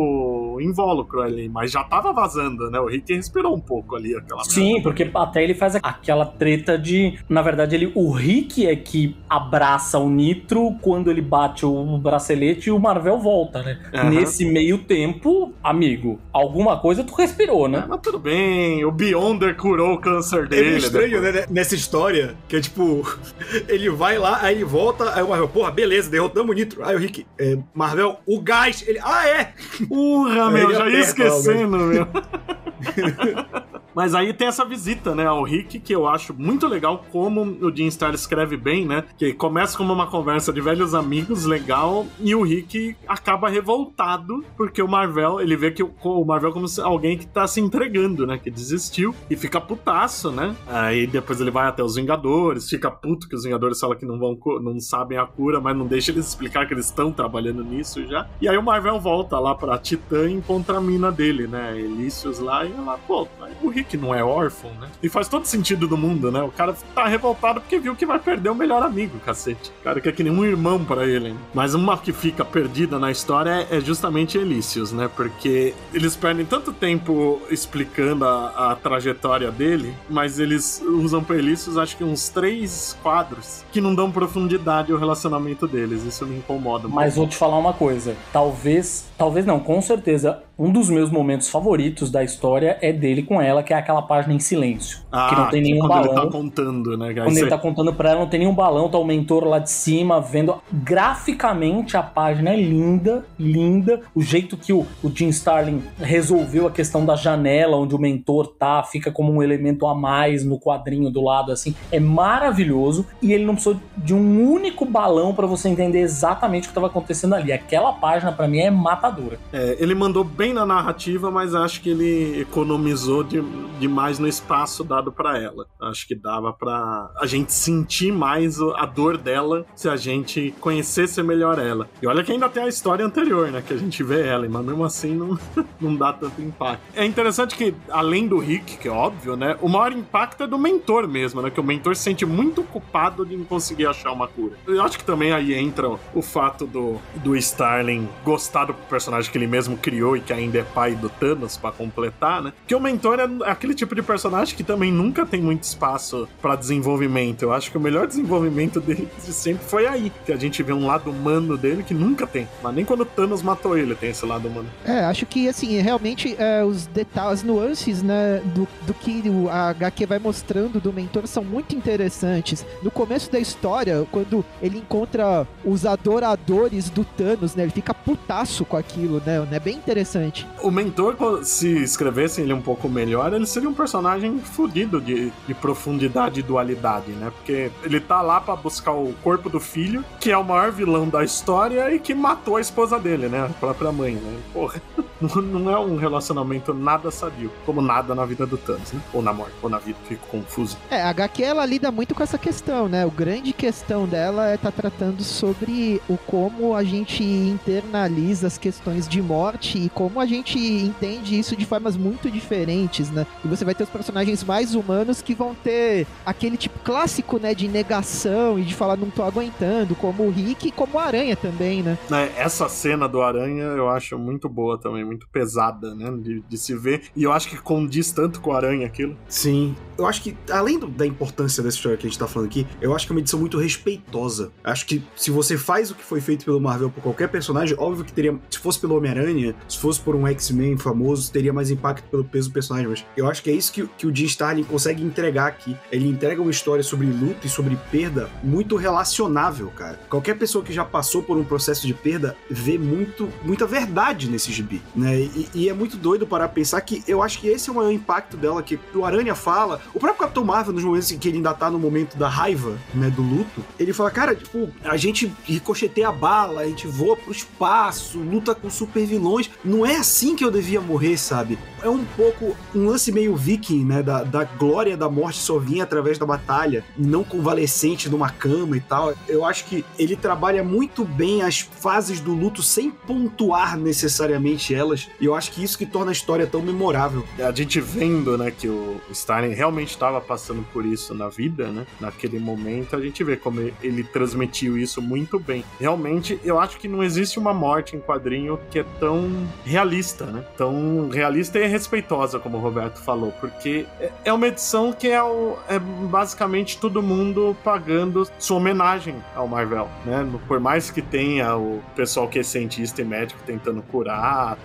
invólucro ali, mas já tava vazando, né? O Rick respirou um pouco ali aquela Sim, merda. porque até ele faz aquela treta de, na verdade, ele o Rick é que abraça o Nitro quando ele bate o bracelete e o Marvel volta, né? Uhum. Nesse meio tempo, amigo, alguma coisa tu respirou, né? É, mas tudo bem, o Beyonder curou o câncer dele. É estranho, depois. né? Nessa história, que é tipo, <laughs> ele vai lá, aí ele volta, aí o Marvel, porra, beleza, derrotamos o Nitro. Aí o Rick, é, Marvel, o gás, ele, ah, é! Urra, meu, já ia esquecendo, meu. <laughs> Mas aí tem essa visita, né, ao Rick, que eu acho muito legal como o Jim Starr escreve bem, né? Que começa como uma conversa de velhos amigos, legal, e o Rick acaba revoltado porque o Marvel, ele vê que o Marvel como alguém que tá se entregando, né? Que desistiu e fica putaço, né? Aí depois ele vai até os Vingadores, fica puto que os Vingadores falam que não vão não sabem a cura, mas não deixa eles explicar que eles estão trabalhando nisso já. E aí o Marvel volta lá pra Titã e encontra a mina dele, né? Elícios lá, e ela, pô, o Rick que não é órfão, né? E faz todo sentido do mundo, né? O cara tá revoltado porque viu que vai perder o melhor amigo, cacete. O cara que é que nem um irmão para ele. Mas uma que fica perdida na história é justamente Elícios, né? Porque eles perdem tanto tempo explicando a, a trajetória dele, mas eles usam pra Elícios acho que uns três quadros que não dão profundidade ao relacionamento deles. Isso me incomoda. Mas vou te falar uma coisa. Talvez, talvez não, com certeza, um dos meus momentos favoritos da história é dele com ela, que é aquela página em silêncio. Ah, que não tem nenhum quando balão. ele tá contando, né, Quando ele tá contando pra ela, não tem nenhum balão, tá o mentor lá de cima, vendo. Graficamente, a página é linda, linda. O jeito que o, o Jim Starlin resolveu a questão da janela, onde o mentor tá, fica como um elemento a mais no quadrinho do lado, assim. É maravilhoso. E ele não precisou de um único balão para você entender exatamente o que tava acontecendo ali. Aquela página, para mim, é matadora. É, ele mandou bem na narrativa, mas acho que ele economizou de, demais no espaço dado para ela. Acho que dava para a gente sentir mais a dor dela se a gente conhecesse melhor ela. E olha que ainda tem a história anterior, né? Que a gente vê ela, mas mesmo assim não, <laughs> não dá tanto impacto. É interessante que, além do Rick, que é óbvio, né? O maior impacto é do mentor mesmo, né? Que o mentor se sente muito culpado de não conseguir achar uma cura. Eu acho que também aí entra o fato do, do Starling gostar do personagem que ele mesmo criou e que ainda é pai do Thanos para completar, né? Que o mentor é aquele tipo de personagem que também nunca tem muito espaço para desenvolvimento. Eu acho que o melhor desenvolvimento <laughs> dele de sempre foi aí, que a gente vê um lado humano dele que nunca tem. Mas nem quando o Thanos matou ele tem esse lado humano. É, acho que assim, realmente é, os detalhes, as nuances, né, do, do que a HQ vai mostrando do mentor são muito interessantes. No começo da história, quando ele encontra os adoradores do Thanos, né, ele fica putaço com aquilo, né, é bem interessante. O mentor, se escrevessem ele um pouco melhor, ele seria um personagem fodido de, de profundidade e dualidade, né? Porque ele tá lá para buscar o corpo do filho, que é o maior vilão da história e que matou a esposa dele, né? A própria mãe, né? Porra, <laughs> não é um relacionamento nada sadio, como nada na vida do Thanos, né? Ou na morte, ou na vida, fico confuso. É, a HQ ela lida muito com essa questão, né? O grande questão dela é tá tratando sobre o como a gente internaliza as questões de morte e como a gente entende isso de formas muito diferentes, né? E você vai ter os personagens mais humanos que vão ter aquele tipo clássico, né, de negação e de falar não tô aguentando, como o Rick e como o Aranha também, né? É, essa cena do Aranha eu acho muito boa também, muito pesada, né, de, de se ver. E eu acho que condiz tanto com o Aranha aquilo. Sim. Eu acho que, além do, da importância dessa história que a gente tá falando aqui, eu acho que é uma edição muito respeitosa. Acho que se você faz o que foi feito pelo Marvel por qualquer personagem, óbvio que teria. Se fosse pelo Homem-Aranha, se fosse por um X-Men famoso, teria mais impacto pelo peso do personagem. Mas eu acho que é isso que, que o Jim Starlin consegue entregar aqui. Ele entrega uma história sobre luto e sobre perda muito relacionável, cara. Qualquer pessoa que já passou por um processo de perda vê muito, muita verdade nesse gibi, né? E, e é muito doido para pensar que eu acho que esse é o maior impacto dela, que o Aranha fala, o próprio Capitão Marvel, nos momentos em que ele ainda tá no momento da raiva, né, do luto, ele fala, cara, tipo, a gente ricocheteia a bala, a gente voa pro espaço, luta com super vilões, não é assim que eu devia morrer, sabe? É um pouco um lance meio viking, né, da, da glória da morte só vinha através da batalha, não convalescente numa cama e tal. Eu acho que ele trabalha muito bem as fases do luto sem pontuar necessariamente elas, e eu acho que isso que torna a história tão memorável. A gente vendo, né, que o Stalin realmente estava passando por isso na vida, né, naquele momento, a gente vê como ele transmitiu isso muito bem. Realmente, eu acho que não existe uma morte em quadrinho que é tão realista, né, tão realista e respeitosa, como o Roberto falou, porque é uma edição que é, o, é basicamente todo mundo pagando sua homenagem ao Marvel, né, por mais que tenha o pessoal que é cientista e médico tentando curar,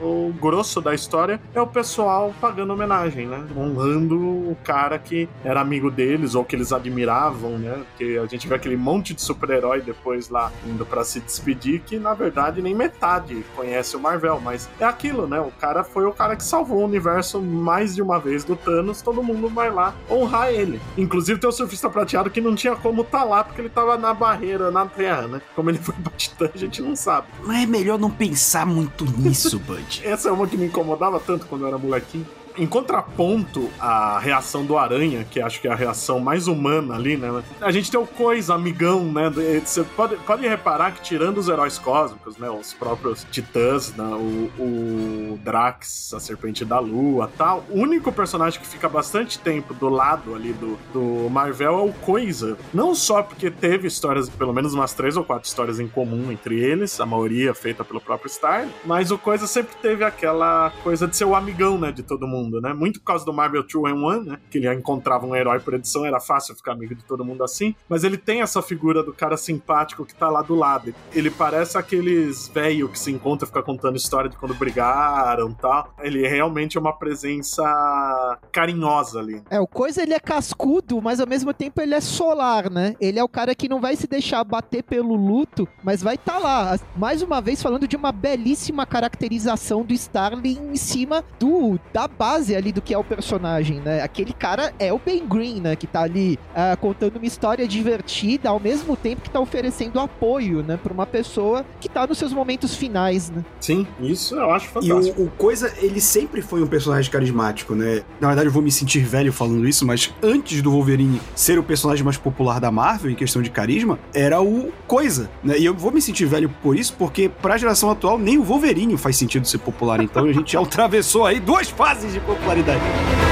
o grosso da história é o pessoal pagando homenagem, né? Honrando o cara que era amigo deles ou que eles admiravam, né? Porque a gente vê aquele monte de super-herói depois lá indo para se despedir que na verdade nem metade conhece o Marvel, mas é aquilo, né? O cara foi o cara que salvou o universo mais de uma vez do Thanos, todo mundo vai lá honrar ele. Inclusive tem o surfista prateado que não tinha como tá lá porque ele tava na barreira, na Terra, né? Como ele foi pra Titã, a gente não sabe. Não é melhor não pensar muito nisso, Bud. Essa é uma que me incomodava tanto quando eu era molequinho. Em contraponto à reação do Aranha, que acho que é a reação mais humana ali, né? A gente tem o Coisa, amigão, né? Você pode, pode reparar que, tirando os heróis cósmicos, né? Os próprios titãs, né? O, o Drax, a Serpente da Lua tal, o único personagem que fica bastante tempo do lado ali do, do Marvel é o Coisa. Não só porque teve histórias, pelo menos umas três ou quatro histórias em comum entre eles, a maioria feita pelo próprio Star, mas o Coisa sempre teve aquela coisa de ser o amigão, né? De todo mundo mundo, né? Muito por causa do Marvel 2 in 1, né? Que ele encontrava um herói por edição, era fácil ficar amigo de todo mundo assim. Mas ele tem essa figura do cara simpático que tá lá do lado. Ele parece aqueles velho que se encontra e fica contando história de quando brigaram tal. Ele realmente é uma presença carinhosa ali. É, o Coisa ele é cascudo, mas ao mesmo tempo ele é solar, né? Ele é o cara que não vai se deixar bater pelo luto, mas vai estar tá lá. Mais uma vez falando de uma belíssima caracterização do Starling em cima do da base ali do que é o personagem, né? Aquele cara é o Ben Green, né? Que tá ali uh, contando uma história divertida ao mesmo tempo que tá oferecendo apoio, né? Pra uma pessoa que tá nos seus momentos finais, né? Sim, isso eu acho fantástico. E o, o Coisa, ele sempre foi um personagem carismático, né? Na verdade, eu vou me sentir velho falando isso, mas antes do Wolverine ser o personagem mais popular da Marvel em questão de carisma, era o Coisa, né? E eu vou me sentir velho por isso, porque pra geração atual, nem o Wolverine faz sentido ser popular. Então a gente <laughs> já atravessou aí duas fases de popularidade.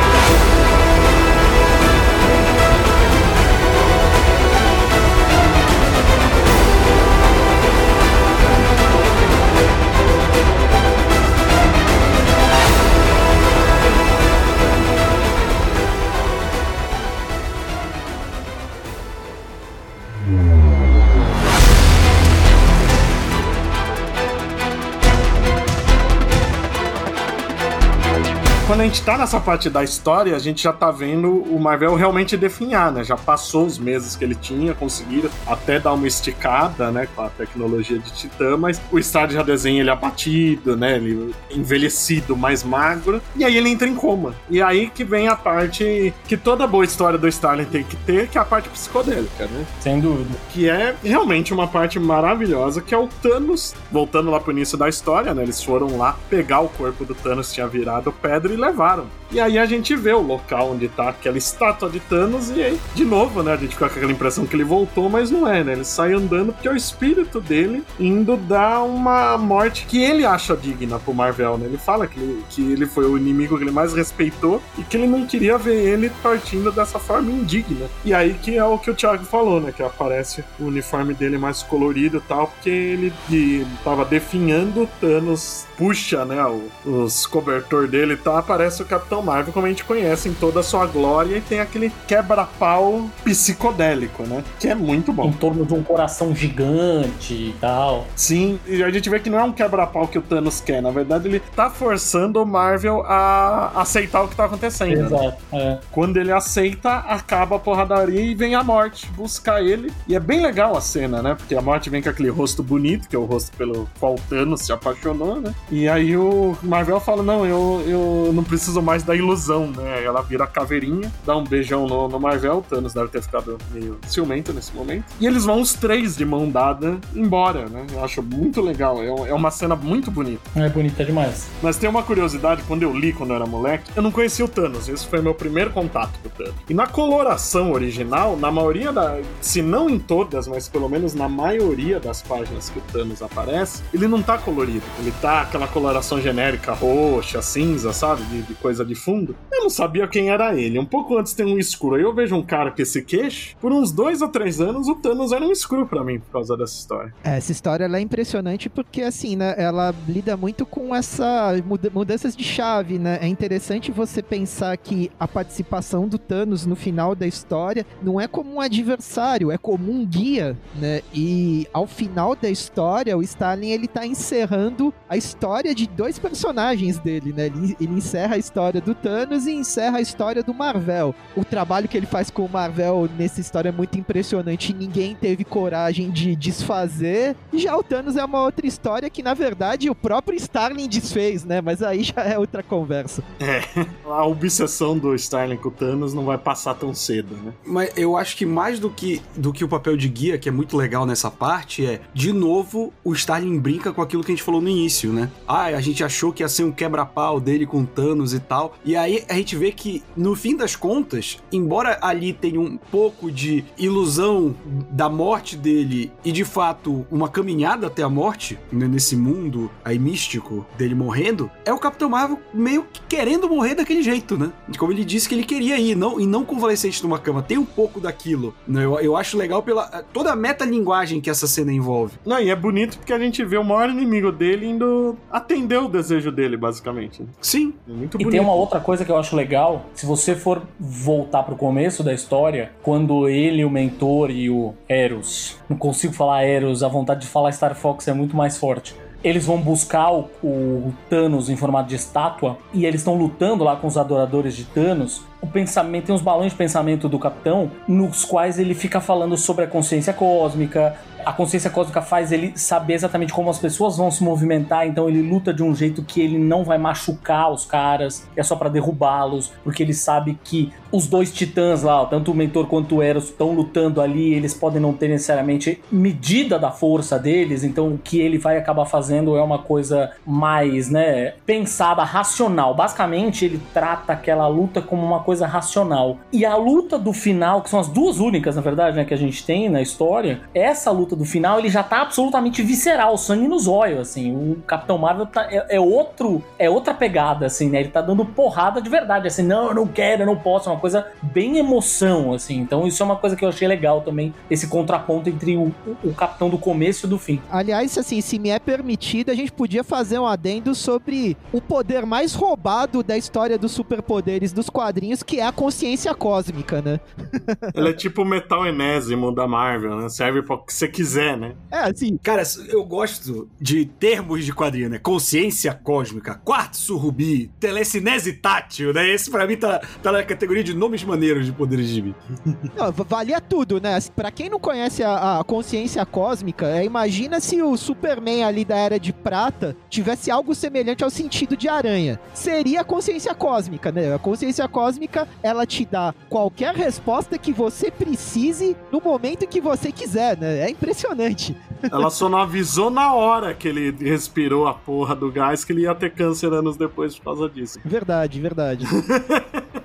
Gente tá nessa parte da história, a gente já tá vendo o Marvel realmente definhar, né? Já passou os meses que ele tinha, conseguiram até dar uma esticada, né? Com a tecnologia de Titã, mas o Star já desenha ele abatido, né? Ele envelhecido, mais magro, e aí ele entra em coma. E aí que vem a parte que toda boa história do Starling tem que ter, que é a parte psicodélica, né? Sem dúvida. Que é realmente uma parte maravilhosa, que é o Thanos, voltando lá pro início da história, né? Eles foram lá pegar o corpo do Thanos, tinha virado pedra e levaram. E aí a gente vê o local onde tá aquela estátua de Thanos, e aí, de novo, né? A gente fica com aquela impressão que ele voltou, mas não é, né? Ele sai andando porque é o espírito dele indo dar uma morte que ele acha digna pro Marvel, né? Ele fala que ele, que ele foi o inimigo que ele mais respeitou e que ele não queria ver ele partindo dessa forma indigna. E aí que é o que o Thiago falou, né? Que aparece o uniforme dele mais colorido e tal, porque ele, ele tava definhando Thanos, puxa, né? os cobertor dele e tal, aparece o Capitão Marvel como a gente conhece em toda a sua glória e tem aquele quebra-pau psicodélico, né? Que é muito bom. Em torno de um coração gigante e tal. Sim, e a gente vê que não é um quebra-pau que o Thanos quer, na verdade ele tá forçando o Marvel a aceitar o que tá acontecendo. Né? Exato, né? é. Quando ele aceita, acaba a porradaria e vem a morte buscar ele. E é bem legal a cena, né? Porque a morte vem com aquele rosto bonito, que é o rosto pelo qual o Thanos se apaixonou, né? E aí o Marvel fala: Não, eu, eu não preciso mais da ilusão, né? Ela vira a caveirinha, dá um beijão no, no Marvel, o Thanos deve ter ficado meio ciumento nesse momento. E eles vão os três de mão dada embora, né? Eu acho muito legal, é, é uma cena muito bonita. É bonita demais. Mas tem uma curiosidade, quando eu li quando eu era moleque, eu não conhecia o Thanos, esse foi meu primeiro contato com o Thanos. E na coloração original, na maioria da. Se não em todas, mas pelo menos na maioria das páginas que o Thanos aparece, ele não tá colorido. Ele tá aquela coloração genérica roxa, cinza, sabe? De, de coisa de fundo. Eu não sabia quem era ele. Um pouco antes tem um escuro. Aí eu vejo um cara com esse queixo. Por uns dois ou três anos, o Thanos era um escuro para mim por causa dessa história. É, essa história é impressionante porque, assim, né, ela lida muito com essa mudanças de chave, né? É interessante você pensar que a participação do Thanos no final da história não é como um adversário, é como um guia, né? E ao final da história, o Stalin ele tá encerrando a história de dois personagens dele, né? Ele, ele encerra a história do Thanos e encerra a história do Marvel. O trabalho que ele faz com o Marvel nessa história é muito impressionante. Ninguém teve coragem de desfazer. Já o Thanos é uma outra história que, na verdade, o próprio Starling desfez, né? Mas aí já é outra conversa. É, a obsessão do Starling com o Thanos não vai passar tão cedo, né? Mas eu acho que mais do que, do que o papel de guia, que é muito legal nessa parte, é, de novo, o Starling brinca com aquilo que a gente falou no início, né? Ah, a gente achou que ia ser um quebra-pau dele com Thanos e tal. E aí a gente vê que, no fim das contas, embora ali tenha um pouco de ilusão da morte dele e de fato uma caminhada até a morte, né, nesse mundo aí místico dele morrendo, é o Capitão Marvel meio que querendo morrer daquele jeito, né? Como ele disse que ele queria ir, não, e não convalescente numa cama. Tem um pouco daquilo, né? Eu, eu acho legal pela toda a metalinguagem que essa cena envolve. Não, e é bonito porque a gente vê o maior inimigo dele indo atender o desejo dele, basicamente. Sim. É muito E bonito. tem uma outra coisa que eu acho legal, se você for voltar pro começo da história, quando ele, o mentor e o Eros, não consigo falar Eros, a vontade de falar Star Fox é muito mais forte. Eles vão buscar o, o Thanos em formato de estátua e eles estão lutando lá com os adoradores de Thanos. O pensamento tem uns balões de pensamento do capitão nos quais ele fica falando sobre a consciência cósmica. A consciência cósmica faz ele saber exatamente como as pessoas vão se movimentar, então ele luta de um jeito que ele não vai machucar os caras, é só pra derrubá-los, porque ele sabe que os dois titãs lá, tanto o mentor quanto o Eros, estão lutando ali, eles podem não ter necessariamente medida da força deles, então o que ele vai acabar fazendo é uma coisa mais, né, pensada, racional. Basicamente, ele trata aquela luta como uma coisa racional. E a luta do final, que são as duas únicas, na verdade, né, que a gente tem na história, essa luta do final, ele já tá absolutamente visceral, sangue nos olhos, assim. O Capitão Marvel tá, é, é outro, é outra pegada, assim, né? Ele tá dando porrada de verdade, assim, não, eu não quero, eu não posso, é uma coisa bem emoção, assim. Então isso é uma coisa que eu achei legal também, esse contraponto entre o, o, o Capitão do começo e do fim. Aliás, assim, se me é permitido, a gente podia fazer um adendo sobre o poder mais roubado da história dos superpoderes dos quadrinhos, que é a consciência cósmica, né? <laughs> Ele é tipo o metal enésimo da Marvel, né? Serve pra o que você quiser, né? É, assim, Cara, eu gosto de termos de quadrinho, né? Consciência cósmica, quartzo rubi, telecinese tátil, né? Esse pra mim tá, tá na categoria de nomes maneiros de poderes de mim. <laughs> não, valia tudo, né? Assim, Pra quem não conhece a, a consciência cósmica, é, imagina se o Superman ali da Era de Prata tivesse algo semelhante ao sentido de aranha. Seria a consciência cósmica, né? A consciência cósmica, ela te dá qualquer resposta que você precise no momento que você quiser, né? É impressionante. Ela só não <laughs> avisou na hora que ele respirou a porra do gás que ele ia ter câncer anos depois por causa disso. Verdade, verdade. <laughs>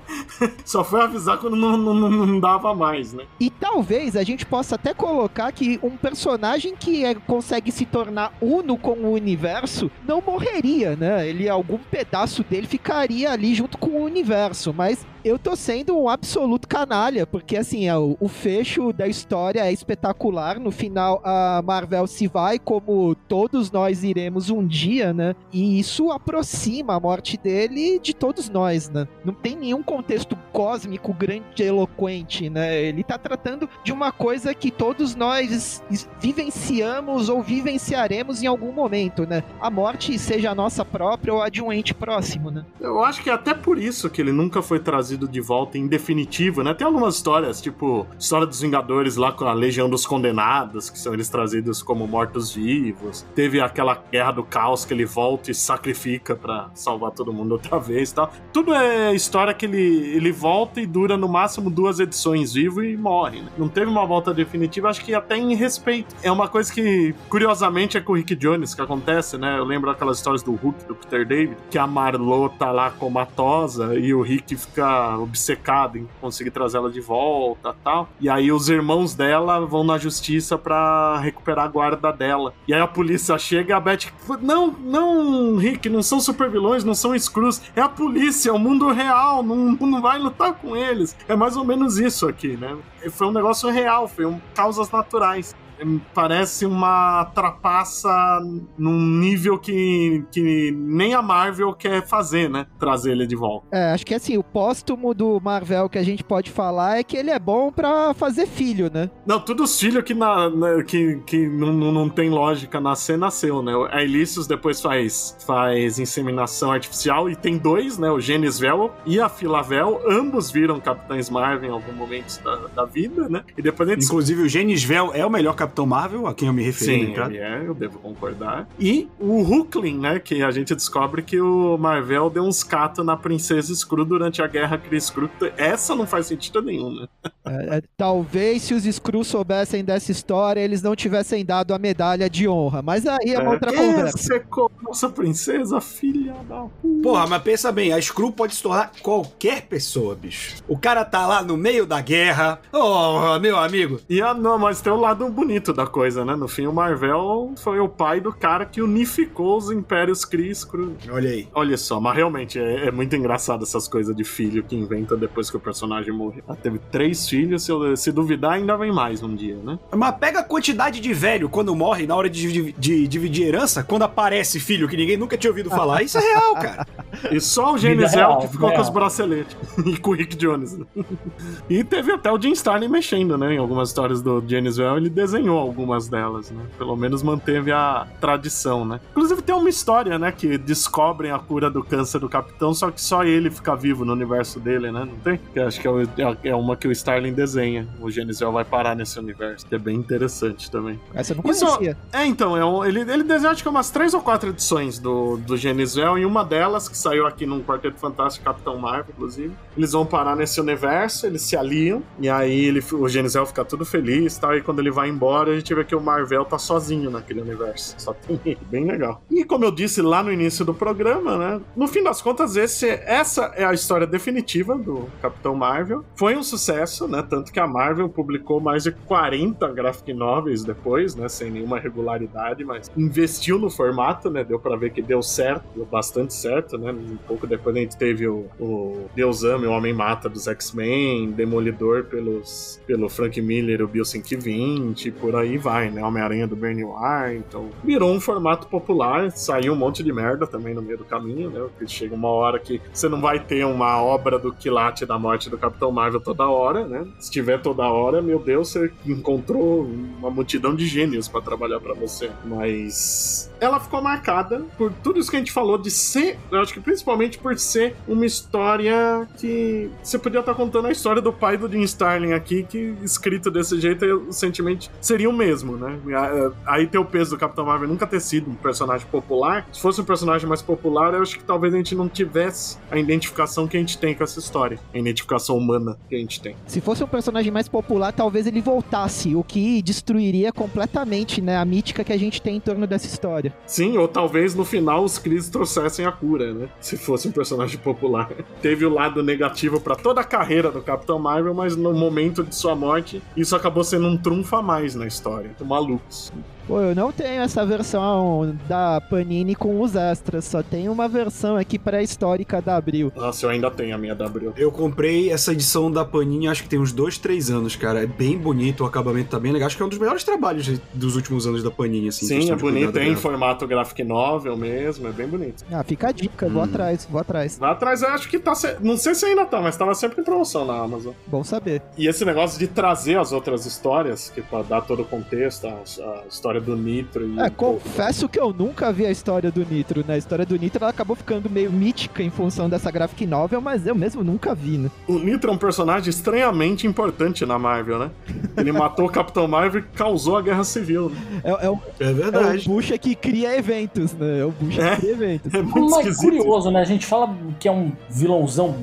<laughs> Só foi avisar quando não, não, não- dava mais, né? E talvez a gente possa até colocar que um personagem que é- consegue se tornar uno com o universo não morreria, né? Ele, algum pedaço dele ficaria ali junto com o universo, mas eu tô sendo um absoluto canalha, porque assim, é, o, o fecho da história é espetacular. No final, a Marvel se vai, como todos nós iremos um dia, né? E isso aproxima a morte dele de todos nós, né? Não tem nenhum contexto cósmico grande eloquente, né? Ele tá tratando de uma coisa que todos nós vivenciamos ou vivenciaremos em algum momento, né? A morte, seja a nossa própria ou a de um ente próximo, né? Eu acho que é até por isso que ele nunca foi trazido de volta em definitivo, né? Tem algumas histórias, tipo, história dos Vingadores lá com a Legião dos Condenados, que são eles trazidos como mortos-vivos. Teve aquela Guerra do Caos que ele volta e sacrifica pra salvar todo mundo outra vez e tal. Tudo é história que ele, ele volta e dura no máximo duas edições vivo e morre, né? Não teve uma volta definitiva, acho que até em respeito. É uma coisa que, curiosamente, é com o Rick Jones que acontece, né? Eu lembro aquelas histórias do Hulk, do Peter David, que a Marlo tá lá comatosa e o Rick fica obcecado em conseguir trazer ela de volta tal. E aí os irmãos dela vão na justiça pra recuperar a guarda dela. E aí a polícia chega e a Beth. Não, não, Rick, não são super vilões, não são Screws. É a polícia, é o mundo real, não, não vai lutar com eles. É mais ou menos isso aqui, né? Foi um negócio real, foi um causas naturais parece uma trapaça num nível que, que nem a Marvel quer fazer, né? Trazer ele de volta. É, acho que assim, o póstumo do Marvel que a gente pode falar é que ele é bom pra fazer filho, né? Não, todos os filhos que, na, na, que, que não, não, não tem lógica nascer, nasceu, né? A Elícius depois faz, faz inseminação artificial e tem dois, né? O Genisvel e a Filavel, ambos viram Capitães Marvel em algum momento da, da vida, né? E depois gente... Inclusive o Genisvel é o melhor Capitão Capitão Marvel, a quem eu me referi. Sim, ele é, eu devo concordar. E o Hulkling, né, que a gente descobre que o Marvel deu uns catos na Princesa Screw durante a Guerra Chris Screw. Essa não faz sentido nenhum, né? É, é, talvez se os Screws soubessem dessa história, eles não tivessem dado a medalha de honra. Mas aí é uma é, outra conversa. Secou nossa princesa, filha da puta. Porra, mas pensa bem, a Screw pode se tornar qualquer pessoa, bicho. O cara tá lá no meio da guerra. Oh, meu amigo. E a, não, mas tem o um lado bonito bonito da coisa, né? No fim, o Marvel foi o pai do cara que unificou os impérios Cris. Olha aí. Olha só, mas realmente é, é, muito engraçado essas coisas de filho que inventa depois que o personagem morre. Ela teve três filhos, se, eu, se duvidar, ainda vem mais um dia, né? Mas pega a quantidade de velho quando morre na hora de, de, dividir herança, quando aparece filho que ninguém nunca tinha ouvido falar. Isso é real, cara. E só o Genisel que ficou com os braceletes. <laughs> e com o Rick Jones. <laughs> e teve até o Jim Starlin mexendo, né? Em algumas histórias do Genisel, ele desenhou algumas delas, né? Pelo menos manteve a tradição, né? Inclusive tem uma história, né? Que descobrem a cura do câncer do Capitão, só que só ele fica vivo no universo dele, né? Não tem? Que acho que é, é uma que o Starling desenha. O Genisel vai parar nesse universo, que é bem interessante também. Essa eu não conhecia. Isso, é, então, é um, ele, ele desenha acho que umas três ou quatro edições do, do e uma delas, que saiu aqui num Quarteto Fantástico Capitão Marvel, inclusive, eles vão parar nesse universo, eles se aliam, e aí ele, o Genisel fica tudo feliz, tal, e quando ele vai embora, a gente vê que o Marvel tá sozinho naquele universo. Só tem ele. Bem legal. E como eu disse lá no início do programa, né? No fim das contas, esse, essa é a história definitiva do Capitão Marvel. Foi um sucesso, né? Tanto que a Marvel publicou mais de 40 graphic novels depois, né? Sem nenhuma regularidade, mas investiu no formato, né? Deu pra ver que deu certo, deu bastante certo, né? Um pouco depois a gente teve o, o Deus Ama, o Homem Mata dos X-Men, Demolidor pelos, pelo Frank Miller, o Bill 520, por aí vai, né? Homem-Aranha do Bernie Wire, então virou um formato popular, saiu um monte de merda também no meio do caminho, né? Porque chega uma hora que você não vai ter uma obra do quilate da morte do Capitão Marvel toda hora, né? Se tiver toda hora, meu Deus, você encontrou uma multidão de gênios para trabalhar para você. Mas ela ficou marcada por tudo isso que a gente falou de ser, eu acho que principalmente por ser uma história que você podia estar contando a história do pai do Jim Starlin aqui, que escrito desse jeito, o sentimento seria o mesmo, né? Aí tem o peso do Capitão Marvel nunca ter sido um personagem popular. Se fosse um personagem mais popular, eu acho que talvez a gente não tivesse a identificação que a gente tem com essa história. A identificação humana que a gente tem. Se fosse um personagem mais popular, talvez ele voltasse, o que destruiria completamente, né, a mítica que a gente tem em torno dessa história. Sim, ou talvez no final os Cris trouxessem a cura, né? Se fosse um personagem popular. <laughs> Teve o lado negativo para toda a carreira do Capitão Marvel, mas no momento de sua morte, isso acabou sendo um trunfo a mais, né? História. Tô malucos. Pô, eu não tenho essa versão da Panini com os extras, só tem uma versão aqui pré-histórica da Abril. Nossa, eu ainda tenho a minha da Abril. Eu comprei essa edição da Panini, acho que tem uns dois, três anos, cara. É bem bonito, o acabamento tá bem legal. Acho que é um dos melhores trabalhos dos últimos anos da Panini, assim. Sim, é bonito, tem em formato graphic novel mesmo, é bem bonito. Ah, fica a dica, hum. vou atrás, vou atrás. Vou atrás, eu acho que tá. Não sei se ainda tá, mas tava sempre em promoção na Amazon. Bom saber. E esse negócio de trazer as outras histórias, que pra dar todo o contexto, a, a história do Nitro é, confesso que eu nunca vi a história do Nitro, né? A história do Nitro ela acabou ficando meio mítica em função dessa graphic novel, mas eu mesmo nunca vi, né? O Nitro é um personagem estranhamente importante na Marvel, né? Ele <laughs> matou o Capitão Marvel e causou a Guerra Civil. Né? É, é, o, é verdade. É o Bucha que cria eventos, né? É o Bucha é, que cria eventos. É muito mas esquisito. curioso, né? A gente fala que é um vilãozão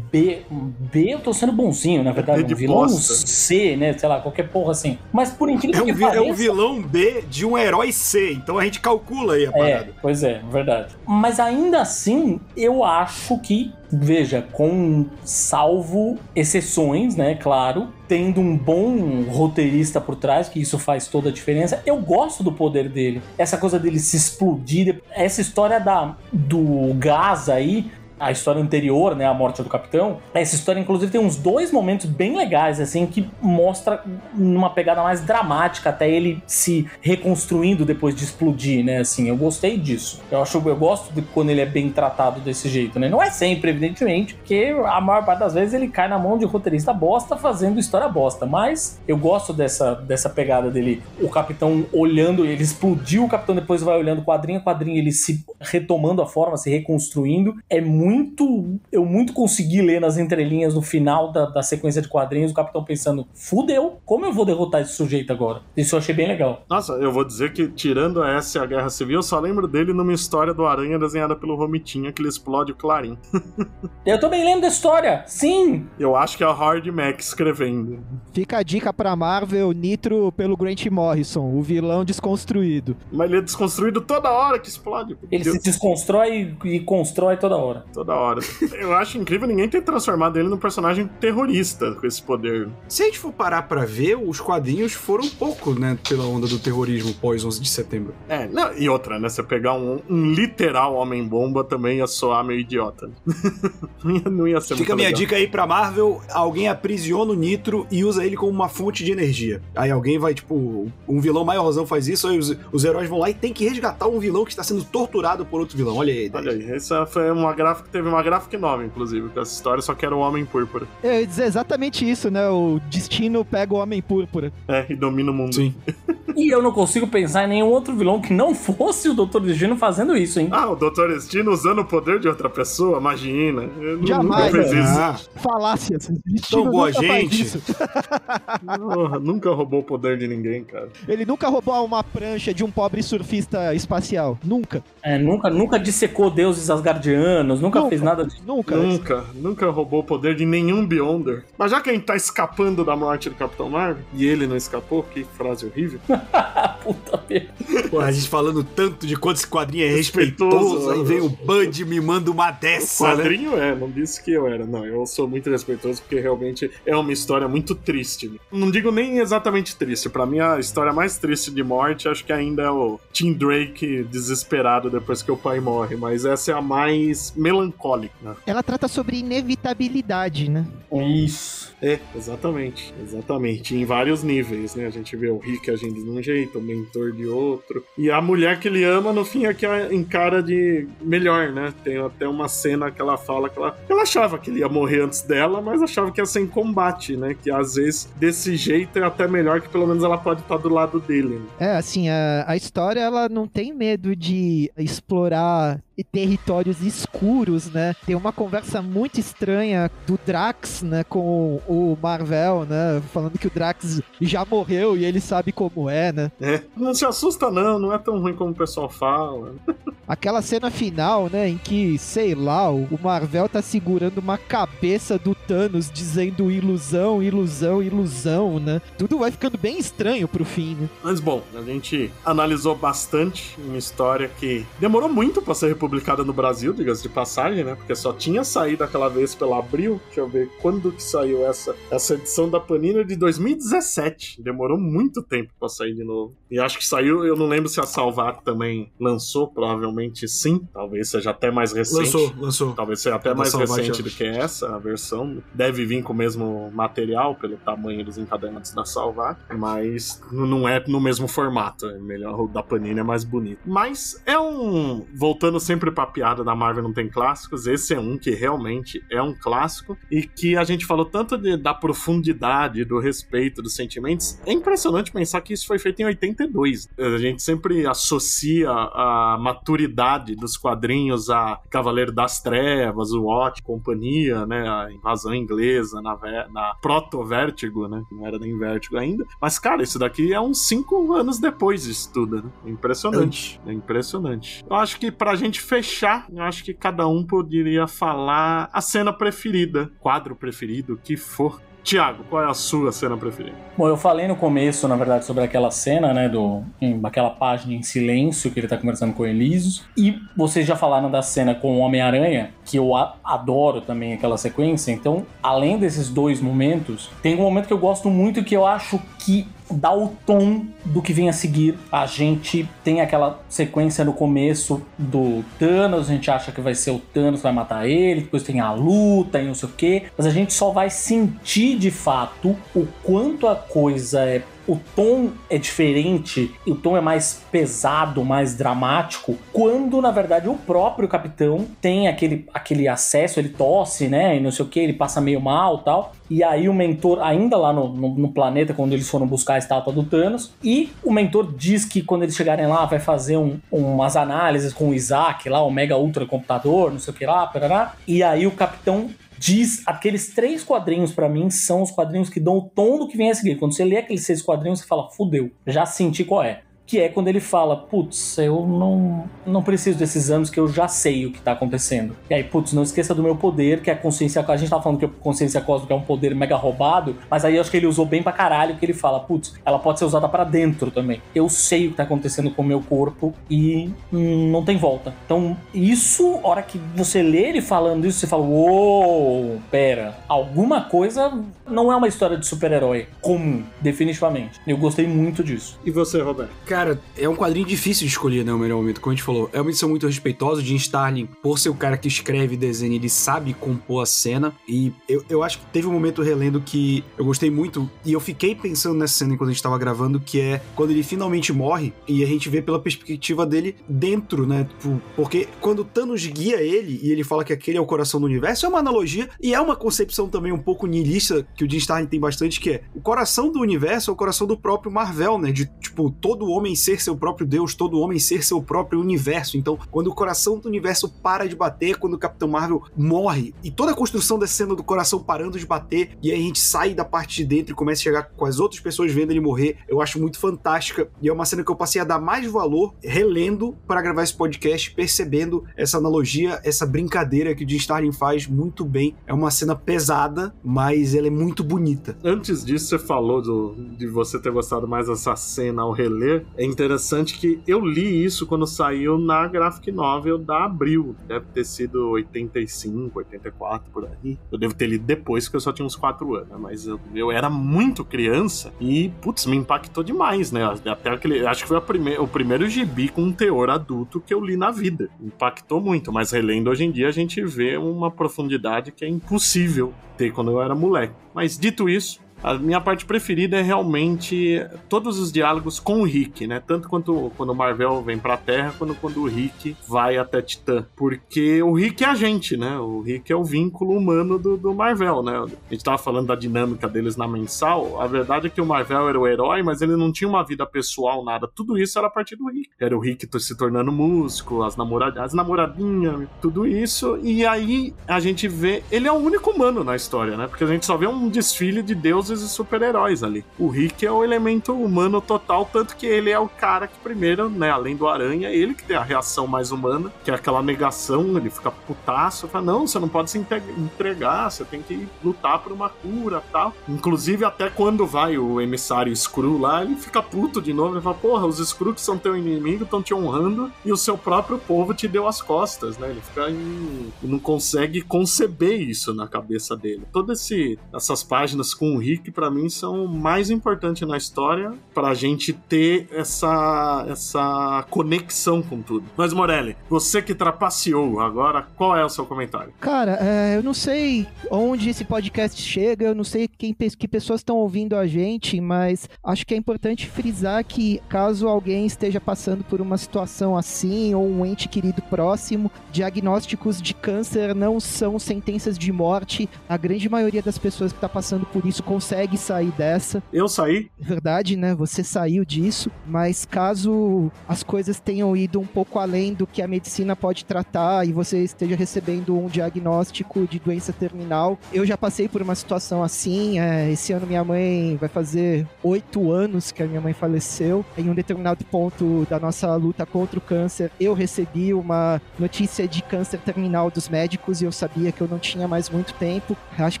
B. B, eu tô sendo bonzinho, na verdade. É um vilão bosta. C, né? Sei lá, qualquer porra assim. Mas por incrível é um, que pareça... É um vilão B B de um herói C. Então a gente calcula aí a É, parada. pois é, verdade. Mas ainda assim, eu acho que, veja, com salvo exceções, né, claro, tendo um bom roteirista por trás, que isso faz toda a diferença, eu gosto do poder dele. Essa coisa dele se explodir, essa história da, do gás aí, a história anterior, né, a morte do capitão, essa história inclusive tem uns dois momentos bem legais assim que mostra numa pegada mais dramática até ele se reconstruindo depois de explodir, né, assim, eu gostei disso. Eu acho eu gosto de quando ele é bem tratado desse jeito, né? Não é sempre, evidentemente, porque a maior parte das vezes ele cai na mão de roteirista bosta fazendo história bosta, mas eu gosto dessa dessa pegada dele, o capitão olhando, ele explodiu, o capitão depois vai olhando quadrinho a quadrinho, ele se retomando a forma, se reconstruindo, é muito muito. Eu muito consegui ler nas entrelinhas no final da, da sequência de quadrinhos o capitão pensando: fudeu, como eu vou derrotar esse sujeito agora? Isso eu achei bem legal. Nossa, eu vou dizer que, tirando essa e a Guerra Civil, eu só lembro dele numa história do Aranha desenhada pelo Romitinha, que ele explode o Clarim. <laughs> Eu também lembro da história, sim! Eu acho que é o Howard Mack escrevendo. Fica a dica pra Marvel, Nitro pelo Grant Morrison, o vilão desconstruído. Mas ele é desconstruído toda hora que explode. Ele Deus, se desconstrói e constrói toda hora. Toda hora. Eu acho incrível ninguém ter transformado ele num personagem terrorista com esse poder. Se a gente for parar pra ver, os quadrinhos foram pouco, né, pela onda do terrorismo pós 11 de setembro. É, não, e outra, né? Você pegar um, um literal homem-bomba também ia soar meio idiota. <laughs> não, ia, ser Fica a minha legal. dica aí pra Marvel: alguém aprisiona o Nitro e usa ele como uma fonte de energia. Aí alguém vai, tipo, um vilão maiorzão faz isso, aí os, os heróis vão lá e tem que resgatar um vilão que está sendo torturado por outro vilão. Olha aí. Olha aí, essa foi uma gráfica, teve uma gráfica nova, inclusive, com essa história, só que era o Homem Púrpura. Eu ia dizer exatamente isso, né? O destino pega o Homem Púrpura. É, e domina o mundo. Sim. <laughs> E eu não consigo pensar em nenhum outro vilão que não fosse o Dr. Destino fazendo isso, hein? Ah, o Dr. Destino usando o poder de outra pessoa, imagina. Jamais, Nunca fez né? isso. Ah, Falácias. Destino Tão boa nunca faz gente. <laughs> nunca roubou o poder de ninguém, cara. Ele nunca roubou uma prancha de um pobre surfista espacial. Nunca. É, nunca, nunca dissecou deuses asgardianos, nunca, Nunca. fez nada disso. Nunca. Nunca, nunca roubou o poder de nenhum Beyonder. Mas já que a gente tá escapando da morte do Capitão Marvel, e ele não escapou, que frase horrível. <laughs> <laughs> Puta merda. porra, a gente falando tanto de quanto esse quadrinho é Respeitoso, respeitoso, aí né? vem o Bud me manda uma dessa, né? quadrinho é, não disse que eu era. Não, eu sou muito respeitoso porque realmente é uma história muito triste. Não digo nem exatamente triste. Pra mim, a história mais triste de morte acho que ainda é o Tim Drake desesperado depois que o pai morre. Mas essa é a mais melancólica. Ela trata sobre inevitabilidade, né? Isso. É, exatamente. Exatamente. Em vários níveis, né? A gente vê o Rick agindo de um jeito, o mentor de outro. E a mulher que ele ama, no fim, é que encara de melhor, né? Tem até uma cena que ela fala que ela, ela achava que ele ia morrer antes dela, mas achava que ia ser em combate, né? Que às vezes desse jeito é até melhor que pelo menos ela pode estar do lado dele. né? É, assim, a, a história ela não tem medo de explorar territórios escuros, né? Tem uma conversa muito estranha do Drax, né, com o Marvel, né, falando que o Drax já morreu e ele sabe como é, né? É. Não se assusta, não, não é tão ruim como o pessoal fala. <laughs> Aquela cena final, né, em que, sei lá, o Marvel tá segurando uma cabeça do Thanos dizendo ilusão, ilusão, ilusão, né? Tudo vai ficando bem estranho pro fim, né? Mas bom, a gente analisou bastante uma história que demorou muito pra ser republicada no Brasil, diga-se de passagem, né? Porque só tinha saído aquela vez pela Abril. Deixa eu ver quando que saiu essa, essa edição da Panini de 2017. Demorou muito tempo pra sair de novo. E acho que saiu, eu não lembro se a Salvat também lançou, provavelmente sim. Talvez seja até mais recente. Lançou, lançou. Talvez seja até mais recente do que essa a versão. Deve vir com o mesmo material, pelo tamanho dos encadernados da Salvat, mas não é no mesmo formato. É melhor o da Panini é mais bonito. Mas é um. Voltando sempre pra piada da Marvel não tem clássicos, esse é um que realmente é um clássico e que a gente falou tanto de- da profundidade, do respeito, dos sentimentos. É impressionante pensar que isso foi feito em 82. A gente sempre associa a maturidade dos quadrinhos a Cavaleiro das Trevas, o Watch, companhia, né? A invasão inglesa na, na Proto-Vértigo, né? Não era nem Vértigo ainda. Mas, cara, isso daqui é uns cinco anos depois disso tudo, né? É Impressionante. É impressionante. Eu acho que pra gente fechar, eu acho que cada um poderia falar a cena preferida, quadro preferido, o que for Tiago, qual é a sua cena preferida? Bom, eu falei no começo, na verdade, sobre aquela cena, né, do em, aquela página em silêncio que ele tá conversando com o Elísios, e vocês já falaram da cena com o Homem-Aranha, que eu adoro também aquela sequência. Então, além desses dois momentos, tem um momento que eu gosto muito que eu acho que dá o tom do que vem a seguir. A gente tem aquela sequência no começo do Thanos, a gente acha que vai ser o Thanos que vai matar ele, depois tem a luta e não sei o que, mas a gente só vai sentir de fato o quanto a coisa é o tom é diferente, o tom é mais pesado, mais dramático, quando na verdade o próprio capitão tem aquele, aquele acesso, ele tosse, né? E não sei o que, ele passa meio mal tal. E aí o mentor, ainda lá no, no, no, planeta, quando eles foram buscar a estátua do Thanos, e o mentor diz que quando eles chegarem lá vai fazer um, umas análises com o Isaac lá, o mega ultra computador, não sei o que lá, parará. E aí o capitão diz aqueles três quadrinhos para mim são os quadrinhos que dão o tom do que vem a seguir. Quando você lê aqueles seis quadrinhos, você fala, fudeu, já senti qual é que é quando ele fala, putz, eu não, não preciso desses anos que eu já sei o que tá acontecendo. E aí, putz, não esqueça do meu poder, que é a consciência, a gente tava falando que a consciência cósmica é um poder mega roubado, mas aí eu acho que ele usou bem pra caralho, que ele fala, putz, ela pode ser usada para dentro também. Eu sei o que tá acontecendo com o meu corpo e hum, não tem volta. Então, isso, hora que você lê ele falando isso, você fala, uou, pera, alguma coisa não é uma história de super-herói comum, definitivamente. Eu gostei muito disso. E você, Roberto? Cara, é um quadrinho difícil de escolher, né? O melhor momento, como a gente falou. É uma edição muito respeitosa. Jim Starlin, por ser o cara que escreve e desenha, ele sabe compor a cena. E eu, eu acho que teve um momento relendo que eu gostei muito. E eu fiquei pensando nessa cena enquanto a gente tava gravando, que é quando ele finalmente morre e a gente vê pela perspectiva dele dentro, né? Tipo, porque quando Thanos guia ele e ele fala que aquele é o coração do universo, é uma analogia e é uma concepção também um pouco niilista que o Jim Starlin tem bastante, que é o coração do universo é o coração do próprio Marvel, né? De, tipo, todo homem ser seu próprio Deus, todo homem ser seu próprio universo. Então, quando o coração do universo para de bater, quando o Capitão Marvel morre, e toda a construção da cena do coração parando de bater, e aí a gente sai da parte de dentro e começa a chegar com as outras pessoas vendo ele morrer, eu acho muito fantástica. E é uma cena que eu passei a dar mais valor relendo para gravar esse podcast, percebendo essa analogia, essa brincadeira que o Jim Starlin faz muito bem. É uma cena pesada, mas ela é muito bonita. Antes disso, você falou do, de você ter gostado mais dessa cena ao reler. É interessante que eu li isso quando saiu na graphic novel da Abril. Deve ter sido 85, 84 por aí. Eu devo ter lido depois, porque eu só tinha uns 4 anos, né? mas eu, eu era muito criança e, putz, me impactou demais, né? Até aquele. Acho que foi prime o primeiro gibi com um teor adulto que eu li na vida. Impactou muito, mas relendo hoje em dia a gente vê uma profundidade que é impossível ter quando eu era moleque. Mas dito isso, a minha parte preferida é realmente todos os diálogos com o Rick, né? Tanto quanto quando o Marvel vem pra Terra, quanto quando o Rick vai até Titã. Porque o Rick é a gente, né? O Rick é o vínculo humano do, do Marvel, né? A gente tava falando da dinâmica deles na mensal. A verdade é que o Marvel era o herói, mas ele não tinha uma vida pessoal, nada. Tudo isso era a partir do Rick. Era o Rick se tornando músico, as, namorad as namoradinhas, tudo isso. E aí a gente vê. Ele é o único humano na história, né? Porque a gente só vê um desfile de Deus deuses e super-heróis ali. O Rick é o elemento humano total, tanto que ele é o cara que primeiro, né, além do Aranha, ele que tem a reação mais humana, que é aquela negação, ele fica putaço, fala, não, você não pode se entregar, você tem que lutar por uma cura, tal. Inclusive, até quando vai o emissário Screw lá, ele fica puto de novo, ele fala, porra, os Screw que são teu inimigo estão te honrando e o seu próprio povo te deu as costas, né? Ele fica em... não consegue conceber isso na cabeça dele. Todas essas páginas com o Rick que para mim são mais importantes na história para a gente ter essa, essa conexão com tudo. Mas, Morelli, você que trapaceou agora, qual é o seu comentário? Cara, é, eu não sei onde esse podcast chega, eu não sei quem, que pessoas estão ouvindo a gente, mas acho que é importante frisar que caso alguém esteja passando por uma situação assim, ou um ente querido próximo, diagnósticos de câncer não são sentenças de morte. A grande maioria das pessoas que está passando por isso com consegue sair dessa. Eu saí? Verdade, né? Você saiu disso, mas caso as coisas tenham ido um pouco além do que a medicina pode tratar e você esteja recebendo um diagnóstico de doença terminal, eu já passei por uma situação assim. É, esse ano minha mãe vai fazer oito anos que a minha mãe faleceu. Em um determinado ponto da nossa luta contra o câncer, eu recebi uma notícia de câncer terminal dos médicos e eu sabia que eu não tinha mais muito tempo. Acho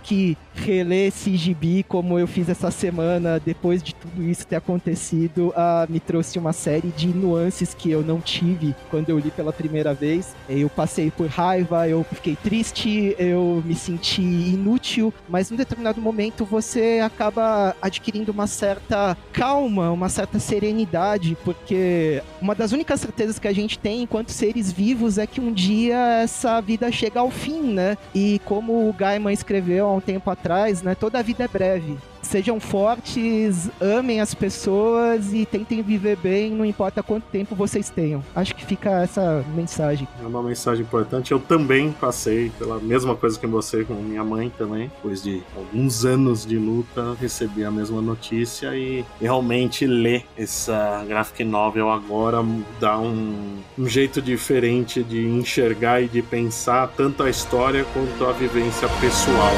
que reler esse gibi como eu fiz essa semana, depois de tudo isso ter acontecido, uh, me trouxe uma série de nuances que eu não tive quando eu li pela primeira vez. Eu passei por raiva, eu fiquei triste, eu me senti inútil, mas num determinado momento você acaba adquirindo uma certa calma, uma certa serenidade, porque uma das únicas certezas que a gente tem enquanto seres vivos é que um dia essa vida chega ao fim, né? E como o Gaiman escreveu há um tempo atrás, né? Toda a vida é breve sejam fortes, amem as pessoas e tentem viver bem, não importa quanto tempo vocês tenham. Acho que fica essa mensagem. É uma mensagem importante. Eu também passei pela mesma coisa que você, com minha mãe também. Depois de alguns anos de luta, recebi a mesma notícia e realmente ler essa graphic novel agora dá um, um jeito diferente de enxergar e de pensar tanto a história quanto a vivência pessoal.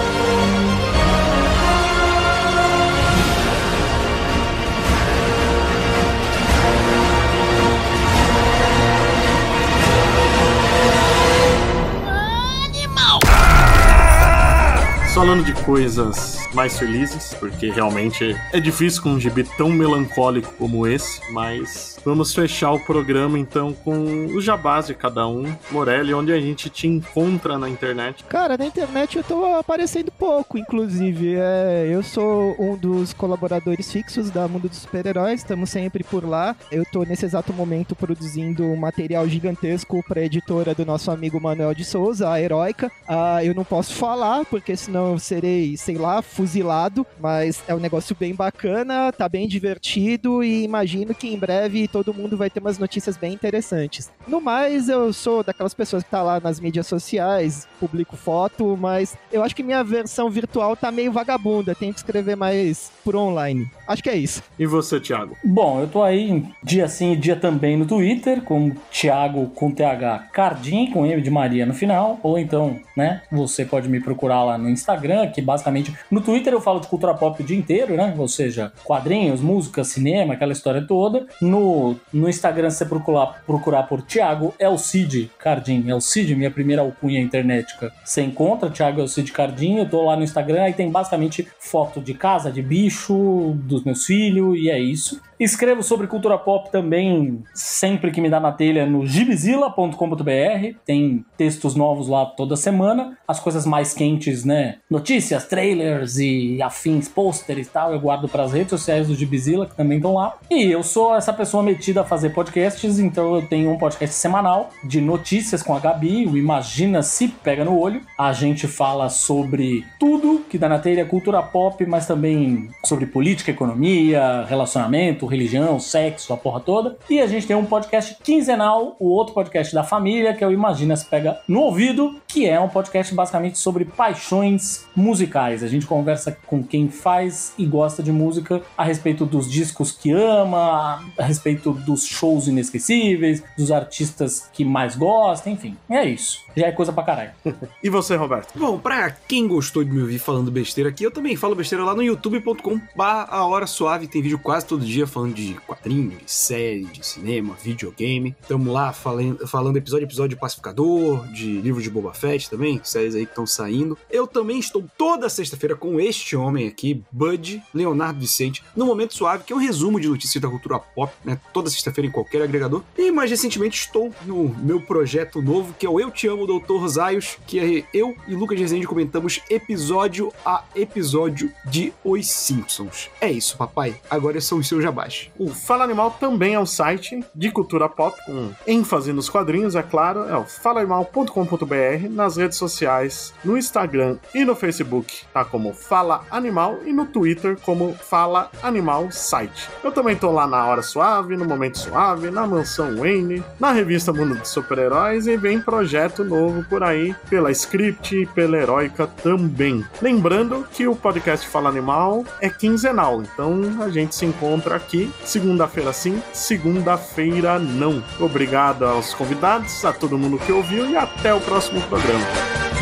Falando de coisas mais felizes, porque realmente é difícil com um gibi tão melancólico como esse, mas vamos fechar o programa então com o jabás de cada um. Morelli, onde a gente te encontra na internet? Cara, na internet eu tô aparecendo pouco, inclusive. É, eu sou um dos colaboradores fixos da Mundo dos Super-Heróis, estamos sempre por lá. Eu tô nesse exato momento produzindo um material gigantesco pra editora do nosso amigo Manuel de Souza, a Heróica. Ah, eu não posso falar, porque senão eu serei, sei lá, fuzilado, mas é um negócio bem bacana, tá bem divertido e imagino que em breve todo mundo vai ter umas notícias bem interessantes. No mais, eu sou daquelas pessoas que tá lá nas mídias sociais, publico foto, mas eu acho que minha versão virtual tá meio vagabunda, tenho que escrever mais por online. Acho que é isso. E você, Thiago? Bom, eu tô aí dia sim e dia também no Twitter, com Thiago com TH Cardim, com M de Maria no final, ou então, né, você pode me procurar lá no Instagram que basicamente. No Twitter eu falo de cultura pop o dia inteiro, né? Ou seja, quadrinhos, música, cinema, aquela história toda. No, no Instagram, se você procurar, procurar por Thiago Elcide Cardim, Elcide, minha primeira alcunha internetica. Você encontra Thiago Elcide Cardim, eu tô lá no Instagram, aí tem basicamente foto de casa, de bicho, dos meus filhos, e é isso. Escrevo sobre cultura pop também sempre que me dá na telha no gibizila.com.br. Tem textos novos lá toda semana. As coisas mais quentes, né? Notícias, trailers e afins, pôsteres e tal, eu guardo para as redes sociais do Gibizila, que também estão lá. E eu sou essa pessoa metida a fazer podcasts, então eu tenho um podcast semanal de notícias com a Gabi, o Imagina Se Pega no Olho. A gente fala sobre tudo que dá na telha, cultura pop, mas também sobre política, economia, relacionamento, religião, sexo, a porra toda. E a gente tem um podcast quinzenal, o outro podcast da família, que é o Imagina se Pega no Ouvido, que é um podcast basicamente sobre paixões musicais. A gente conversa com quem faz e gosta de música a respeito dos discos que ama, a respeito dos shows inesquecíveis, dos artistas que mais gosta, enfim. É isso. Já é coisa pra caralho. <laughs> e você, Roberto? Bom, pra quem gostou de me ouvir falando besteira aqui, eu também falo besteira lá no youtube.com a hora suave. Tem vídeo quase todo dia falando de quadrinhos, de série, de cinema, videogame. Tamo lá falando, falando episódio episódio de Pacificador, de livro de Boba Fett também, séries aí que estão saindo. Eu também estou toda sexta-feira com este homem aqui, Bud Leonardo Vicente, no Momento Suave, que é um resumo de notícias da cultura pop, né? Toda sexta-feira em qualquer agregador. E mais recentemente estou no meu projeto novo, que é o Eu Te Amo, Doutor Zaios, que é eu e Lucas Rezende comentamos episódio a episódio de Os Simpsons. É isso, papai. Agora são os seus jabás. O Fala Animal também é um site de cultura pop, com ênfase nos quadrinhos, é claro. É o falaanimal.com.br, nas redes sociais, no Instagram e no Facebook, tá como Fala Animal, e no Twitter como Fala Animal Site. Eu também tô lá na Hora Suave, no Momento Suave, na Mansão Wayne, na revista Mundo dos Super-Heróis e vem projeto novo por aí, pela Script e pela Heróica também. Lembrando que o podcast Fala Animal é quinzenal, então a gente se encontra aqui segunda-feira sim, segunda-feira não. Obrigado aos convidados, a todo mundo que ouviu e até o próximo programa.